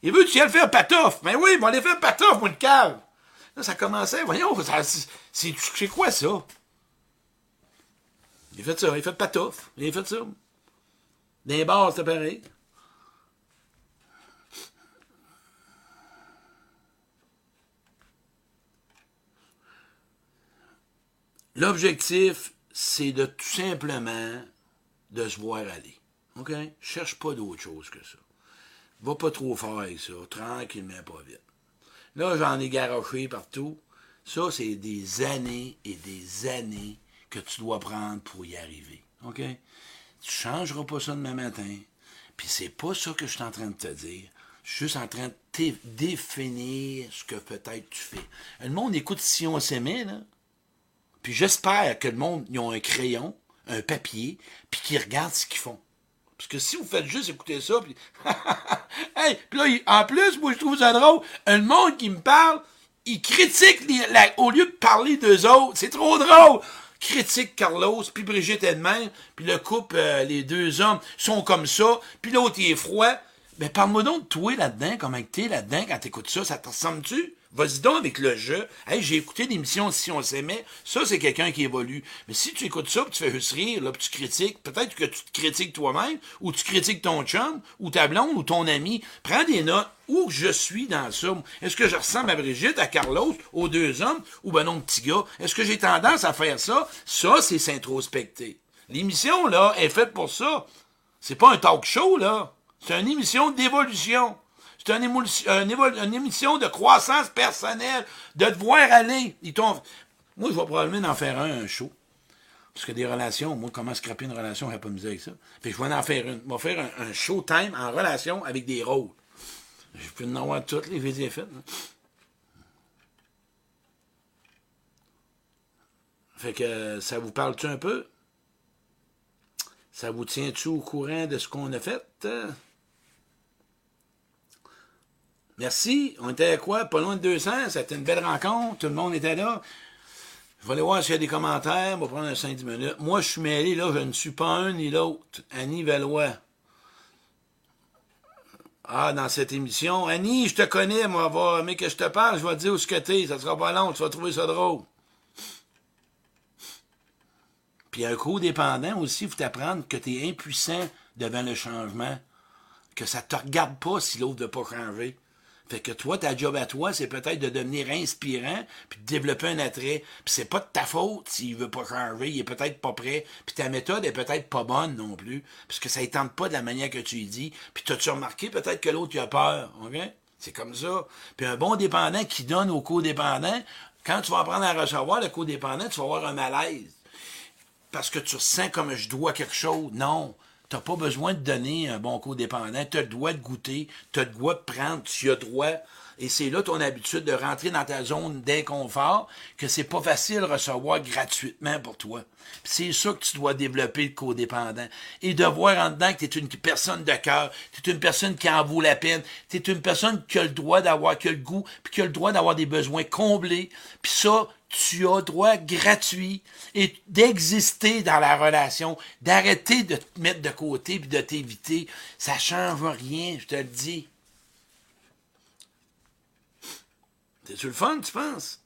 Il veut que tu viennes faire patouf? Ben oui, on va aller faire patouf, le cave. Là, ça commençait, voyons, c'est quoi ça? Il fait ça, il fait patouf. Il fait ça. Des bars, c'est pareil. L'objectif, c'est de tout simplement de se voir aller. OK? Cherche pas d'autre chose que ça. Va pas trop fort avec ça. Tranquillement, pas vite. Là, j'en ai garoché partout. Ça, c'est des années et des années que tu dois prendre pour y arriver. OK? Tu changeras pas ça demain matin. Puis c'est pas ça que je suis en train de te dire. Je suis juste en train de définir ce que peut-être tu fais. Le monde écoute si on s'aimait, là. Puis j'espère que le monde, ils un crayon, un papier, puis qu'ils regardent ce qu'ils font. Parce que si vous faites juste écouter ça, puis... [laughs] hey, puis là, en plus, moi, je trouve ça drôle. Un monde qui me parle, il critique au lieu de parler d'eux autres. C'est trop drôle critique Carlos, puis Brigitte elle-même, puis le couple, euh, les deux hommes sont comme ça, puis l'autre il est froid. Ben parle-moi donc de toi là-dedans, comment t'es là-dedans quand t'écoutes ça, ça te ressemble-tu? Vas-y donc avec le jeu. Hey, j'ai écouté l'émission Si on s'aimait. Ça, c'est quelqu'un qui évolue. Mais si tu écoutes ça, puis tu fais juste rire, là, puis tu critiques, peut-être que tu te critiques toi-même, ou tu critiques ton chum, ou ta blonde, ou ton ami. Prends des notes. Où je suis dans ça? Est-ce que je ressemble à Brigitte, à Carlos, aux deux hommes, ou ben non, petit gars? Est-ce que j'ai tendance à faire ça? Ça, c'est s'introspecter. L'émission, là, est faite pour ça. C'est pas un talk show, là. C'est une émission d'évolution. C'est une, une, émission de croissance personnelle, de te voir aller. moi, je vais probablement en faire un, un show. Parce que des relations, moi, comment scraper une relation, je n'ai pas misé avec ça. Puis je vais en faire une. Je vais faire un, show time en relation avec des rôles. Je peux en avoir toutes les vidéos faites. Fait que ça vous parle-tu un peu? Ça vous tient-tu au courant de ce qu'on a fait? Merci. On était à quoi? Pas loin de 200. C'était une belle rencontre. Tout le monde était là. Je vais aller voir s'il y a des commentaires. On va prendre un 5-10 minutes. Moi, je suis mêlé, là. Je ne suis pas un ni l'autre. Annie Valois. Ah, dans cette émission. Annie, je te connais, moi, mais que je te parle, je vais te dire où ce que t'es. Ça sera pas long, tu vas trouver ça drôle. Puis un co-dépendant aussi, il faut t'apprendre que tu es impuissant devant le changement. Que ça te regarde pas si l'autre ne veut pas changer. Fait que toi, ta job à toi, c'est peut-être de devenir inspirant, puis de développer un attrait. Puis c'est pas de ta faute s'il veut pas changer, il est peut-être pas prêt. Puis ta méthode est peut-être pas bonne non plus, parce que ça ne tente pas de la manière que tu lui dis. Puis t'as-tu remarqué peut-être que l'autre a peur, ok? C'est comme ça. Puis un bon dépendant qui donne au codépendant, quand tu vas apprendre à recevoir le codépendant, tu vas avoir un malaise. Parce que tu ressens comme je dois quelque chose. Non. Tu n'as pas besoin de donner un bon codépendant. Tu as le droit de goûter, tu le droit de prendre, tu as droit. Et c'est là ton habitude de rentrer dans ta zone d'inconfort, que c'est pas facile de recevoir gratuitement pour toi. C'est ça que tu dois développer le codépendant. Et de voir en dedans que tu es une personne de cœur, tu es une personne qui en vaut la peine, tu es une personne qui a le droit d'avoir, qui le goût, puis qui a le droit d'avoir des besoins comblés. Puis ça, tu as droit gratuit et d'exister dans la relation, d'arrêter de te mettre de côté puis de t'éviter. Ça change rien, je te le dis. C'est-tu le fun, tu penses?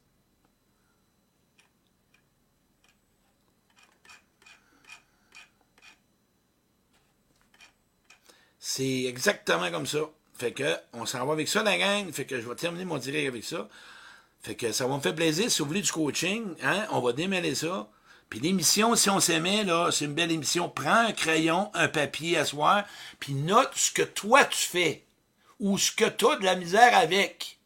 C'est exactement comme ça. Fait que, on s'en va avec ça, la gang. Fait que je vais terminer mon direct avec ça. Fait que ça va me faire plaisir. Si vous voulez du coaching, hein, on va démêler ça. Puis l'émission, si on s'aimait, là, c'est une belle émission. Prends un crayon, un papier à soir, puis note ce que toi tu fais. Ou ce que tu as de la misère avec.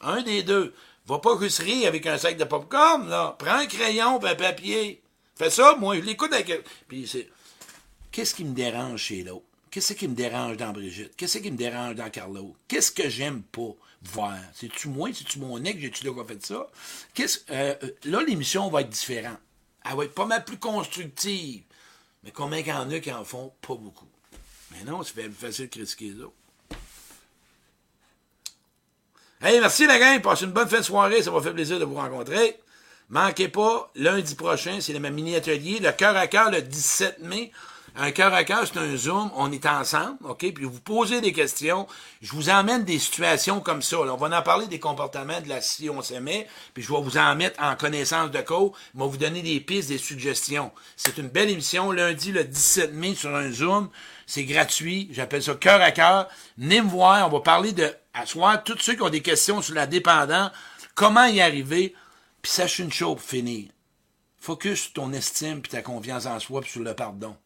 Un des deux. Va pas juste rire avec un sac de popcorn, là. Prends un crayon un papier. Fais ça, moi, je l'écoute avec... Puis c'est... Qu'est-ce qui me dérange chez l'autre? Qu'est-ce qui me dérange dans Brigitte? Qu'est-ce qui me dérange dans Carlo? Qu'est-ce que j'aime pas voir? C'est-tu moi? C'est-tu mon ex? J'ai-tu déjà fait ça? Qu'est-ce, euh, là, l'émission va être différente. Elle va être pas mal plus constructive. Mais combien il y en a qui en font? Pas beaucoup? Mais non, c'est facile de critiquer les autres. Hey, merci la gang. Passez une bonne fin de soirée. Ça m'a fait plaisir de vous rencontrer. Manquez pas, lundi prochain, c'est ma mini-atelier, le cœur à cœur le 17 mai. Un cœur à cœur, c'est un Zoom, on est ensemble, OK? Puis vous posez des questions, je vous emmène des situations comme ça. on va en parler des comportements de la si on s'aimait, puis je vais vous en mettre en connaissance de cause, je vais vous donner des pistes, des suggestions. C'est une belle émission, lundi le 17 mai sur un Zoom, c'est gratuit, j'appelle ça cœur à cœur. Venez me on va parler de, à tous ceux qui ont des questions sur la dépendance, comment y arriver, puis sache une chose pour finir. Focus sur ton estime puis ta confiance en soi puis sur le pardon.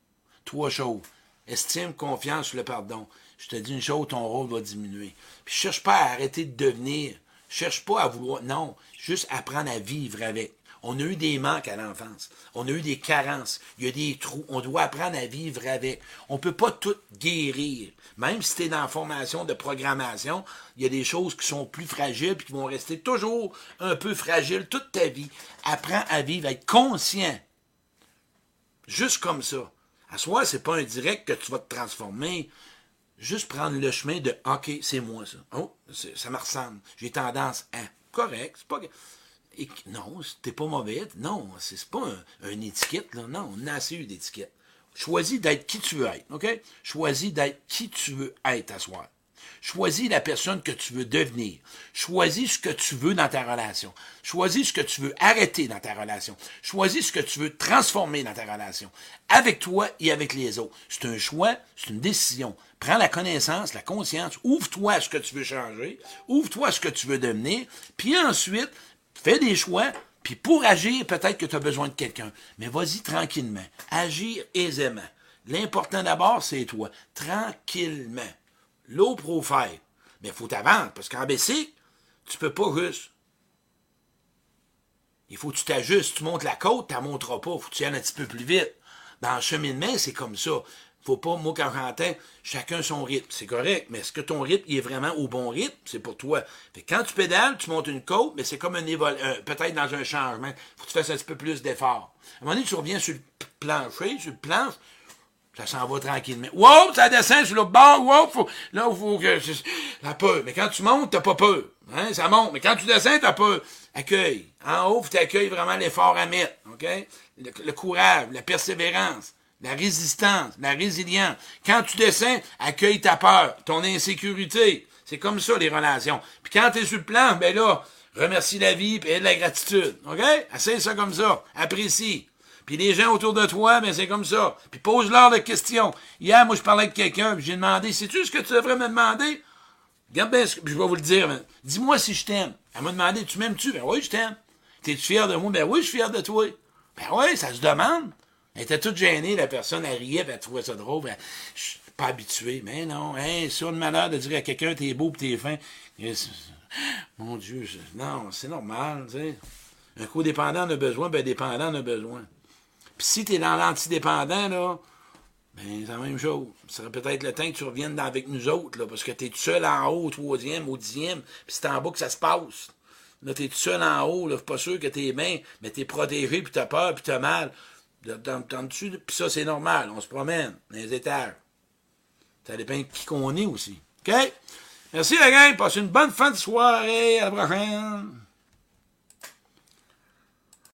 Trois choses. Estime, confiance, le pardon. Je te dis une chose, ton rôle va diminuer. Puis cherche pas à arrêter de devenir. Cherche pas à vouloir. Non. Juste apprendre à vivre avec. On a eu des manques à l'enfance. On a eu des carences. Il y a des trous. On doit apprendre à vivre avec. On peut pas tout guérir. Même si tu es dans la formation de programmation, il y a des choses qui sont plus fragiles et qui vont rester toujours un peu fragiles toute ta vie. Apprends à vivre, à être conscient. Juste comme ça. À soi, c'est pas un direct que tu vas te transformer. Juste prendre le chemin de OK, c'est moi ça. Oh, ça me ressemble. J'ai tendance à. Correct, c'est pas. Et, non, t'es pas mauvais. Non, c'est pas un, une étiquette, là. Non, on a assez eu d'étiquettes. Choisis d'être qui tu veux être, OK? Choisis d'être qui tu veux être à soi. Choisis la personne que tu veux devenir. Choisis ce que tu veux dans ta relation. Choisis ce que tu veux arrêter dans ta relation. Choisis ce que tu veux transformer dans ta relation. Avec toi et avec les autres. C'est un choix, c'est une décision. Prends la connaissance, la conscience, ouvre-toi à ce que tu veux changer, ouvre-toi à ce que tu veux devenir, puis ensuite, fais des choix, puis pour agir, peut-être que tu as besoin de quelqu'un. Mais vas-y tranquillement. Agir aisément. L'important d'abord, c'est toi. Tranquillement low profile. Mais il faut t'avancer, parce qu'en BC, tu peux pas juste. Il faut que tu t'ajustes, tu montes la côte, tu ne monteras pas, il faut que tu ailles un petit peu plus vite. Dans le cheminement, c'est comme ça. Faut pas, moi, quand j'entends, chacun son rythme. C'est correct, mais est-ce que ton rythme il est vraiment au bon rythme? C'est pour toi. Fait quand tu pédales, tu montes une côte, mais c'est comme un évol... peut-être dans un changement. Faut que tu fasses un petit peu plus d'efforts. À un moment donné, tu reviens sur le plancher, sur le planche, ça s'en va tranquillement. Wow, ça descend sur le bord. Wow, faut, là, il faut que. La peur. Mais quand tu montes, t'as pas peur. Hein, ça monte. Mais quand tu descends, t'as peur. Accueille. En haut, tu accueilles vraiment l'effort à mettre. OK? Le, courage, la persévérance, la résistance, la résilience. Quand tu descends, accueille ta peur, ton insécurité. C'est comme ça, les relations. Puis quand tu es sur le plan, ben là, remercie la vie et de la gratitude. OK? Assez ça comme ça. Apprécie. Puis les gens autour de toi, mais c'est comme ça. Puis pose-leur des questions. Hier, moi, je parlais avec quelqu'un, puis j'ai demandé, sais-tu ce que tu devrais me demander? Regarde bien, je vais vous le dire. Dis-moi si je t'aime. Elle m'a demandé, tu m'aimes-tu? Ben oui, je t'aime. T'es-tu fier de moi? Ben oui, je suis fier de toi. Ben oui, ça se demande. Elle était toute gênée, la personne, elle riait, elle trouvait ça drôle. Elle, je suis pas habitué. Mais non, hein, si on a le malheur de dire à quelqu'un t'es beau pis t'es fin, mon Dieu, non, c'est normal, tu sais. Un codépendant en a besoin, ben un dépendant en a besoin. Puis si t'es dans l'antidépendant, là, ben, c'est la même chose. Ce serait peut-être le temps que tu reviennes avec nous autres, là, parce que t'es tout seul en haut, au troisième, au dixième, puis c'est en bas que ça se passe. Là, t'es tout seul en haut, là, pas sûr que t'es bien, mais t'es protégé, puis t'as peur, puis t'as mal. T'entends-tu? Puis ça, c'est normal. On se promène dans les étages. Ça dépend de qui qu'on est aussi. OK? Merci la gang. Passez une bonne fin de soirée. À la prochaine.